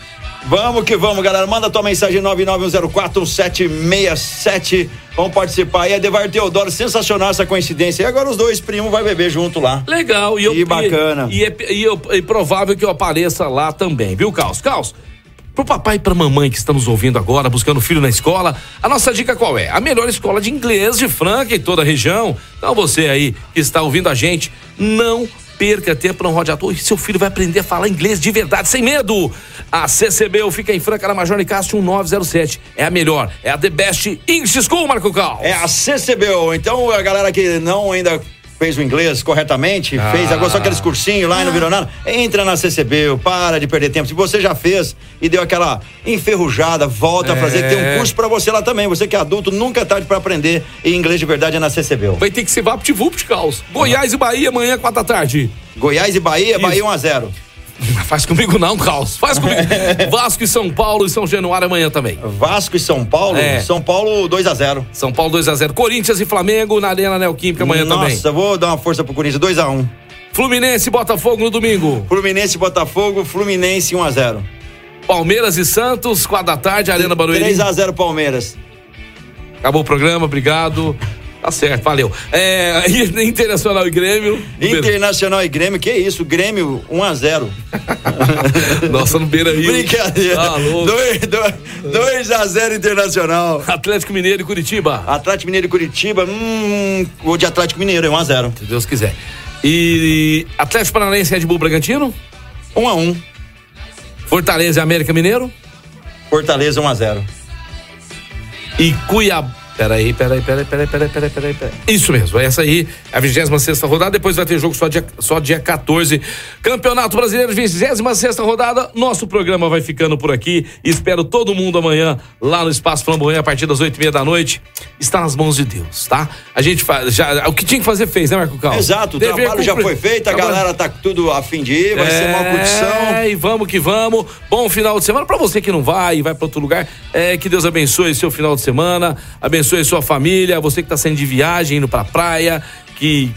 Vamos que vamos, galera. Manda tua mensagem 991041767. Vamos participar aí. Edevar Teodoro, sensacional essa coincidência. E agora os dois primos vai beber junto lá. Legal. E, eu, Que bacana. E, e é, e eu- é provável que eu apareça lá também, viu, Caos? Caos, pro papai e pra mamãe que estão nos ouvindo agora, buscando filho na escola, a nossa dica qual é? A melhor escola de inglês de Franca em toda a região. Então você aí que está ouvindo a gente, não perca tempo, não rode à toa. E seu filho vai aprender a falar inglês de verdade, sem medo. A CCB fica em Franca, na Major Nicásio 1907. É a melhor, é a The Best English School, Marco Cal. É a CCBO. Então, a galera que não ainda fez o inglês corretamente, Ah. fez agora só aqueles cursinhos lá e não virou nada, entra na CCBO, para de perder tempo. Se você já fez e deu aquela enferrujada, volta a fazer, que tem um É. curso pra você lá também. Você que é adulto, nunca é tarde pra aprender e inglês de verdade é na CCBO. Vai ter que ser VaptVupt, Caos. Goiás e Bahia, amanhã, quatro da tarde. Goiás e Bahia, Isso. Bahia 1 a 0 Faz comigo não, Caos. Faz comigo. Vasco e São Paulo e São Januário amanhã também. Vasco e São Paulo? É. São Paulo 2 a 0 São Paulo 2x0. Corinthians e Flamengo na Arena Neoquímica amanhã também. Nossa, vou dar uma força pro Corinthians, 2 a 1 Fluminense e Botafogo no domingo. Fluminense e Botafogo, Fluminense 1 a 0 Palmeiras e Santos, 4 da tarde, Arena Barueri. 3 a 0 Palmeiras. Acabou o programa, obrigado. Tá certo, valeu. É, Internacional e Grêmio. Internacional e Grêmio, que isso? Grêmio 1 a 0 Nossa, no Beira Rio. Brincadeira. Tá louco. 2 a 0 Internacional. Atlético Mineiro e Curitiba. Atlético Mineiro e Curitiba, hum, vou de Atlético Mineiro, é 1 a 0 Se Deus quiser. E Atlético Paranaense e Red Bull Bragantino. 1 a 1 Fortaleza e América Mineiro. Fortaleza 1 a 0 E Cuiabá. Peraí, peraí, peraí, peraí, peraí, peraí, peraí, peraí. Isso mesmo, essa aí é a 26 rodada, depois vai ter jogo só dia, só dia 14. Campeonato Brasileiro, 26 rodada. Nosso programa vai ficando por aqui. Espero todo mundo amanhã lá no Espaço Flamboyant a partir das 8 e meia da noite. Está nas mãos de Deus, tá? A gente faz. Já, o que tinha que fazer fez, né, Marco Carlos? Exato, o Dever trabalho já foi feito, a galera tá tudo a fim de ir, vai ser uma curtição. É, e vamos que vamos. Bom final de semana. Pra você que não vai e vai pra outro lugar, é, que Deus abençoe seu final de semana, abençoe sua família, você que tá saindo de viagem, indo pra praia, que.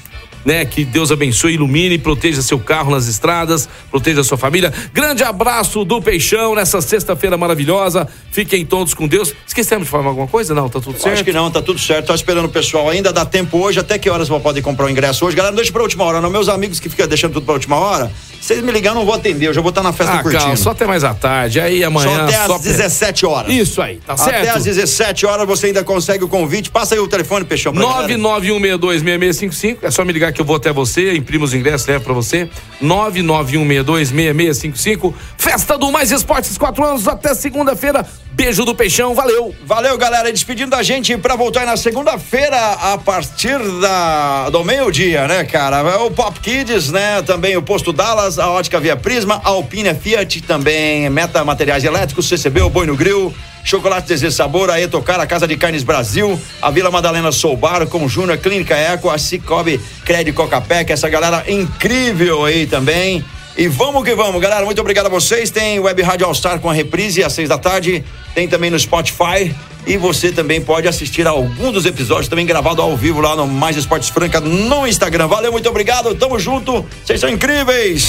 Né, que Deus abençoe, ilumine, proteja seu carro nas estradas, proteja sua família. Grande abraço do Peixão nessa sexta-feira maravilhosa. Fiquem todos com Deus. Esquecemos de falar alguma coisa? Não, tá tudo certo? Acho que não, tá tudo certo. Tô esperando o pessoal ainda. Dá tempo hoje. Até que horas podem comprar o ingresso hoje? Galera, não deixa pra última hora. Não, meus amigos que ficam deixando tudo pra última hora, vocês me ligar, eu não vou atender. Eu já vou estar na festa Ah, curtindo. calma, só até mais à tarde. Aí amanhã. Só até às pe- 17 horas. Isso aí, tá certo? Até às 17 horas você ainda consegue o convite. Passa aí o telefone, Peixão. pra galera. 991626655. É só me ligar que eu vou até você, imprimo os ingressos, levo pra você. 991626655. Festa do Mais Esportes, quatro anos, até segunda-feira. Beijo do Peixão, valeu. Valeu, galera. Despedindo da gente pra voltar na segunda-feira a partir da, do meio-dia, né, cara? É O Pop Kids, né? Também o Posto Dallas, a Ótica Via Prisma, a Alpine Fiat, também Meta Materiais Elétricos, CCB, o Boi no Grill. Chocolate Desejo Sabor, a Etocar, a Casa de Carnes Brasil, a Vila Madalena Soubar, com Júnior, Clínica Eco, a Cicobi, Crédito Cocapec, essa galera incrível aí também. E vamos que vamos, galera. Muito obrigado a vocês. Tem Web Rádio All Star com a reprise às seis da tarde. Tem também no Spotify. E você também pode assistir a algum dos episódios também gravado ao vivo lá no Mais Esportes Franca no Instagram. Valeu, muito obrigado. Tamo junto. Vocês são incríveis.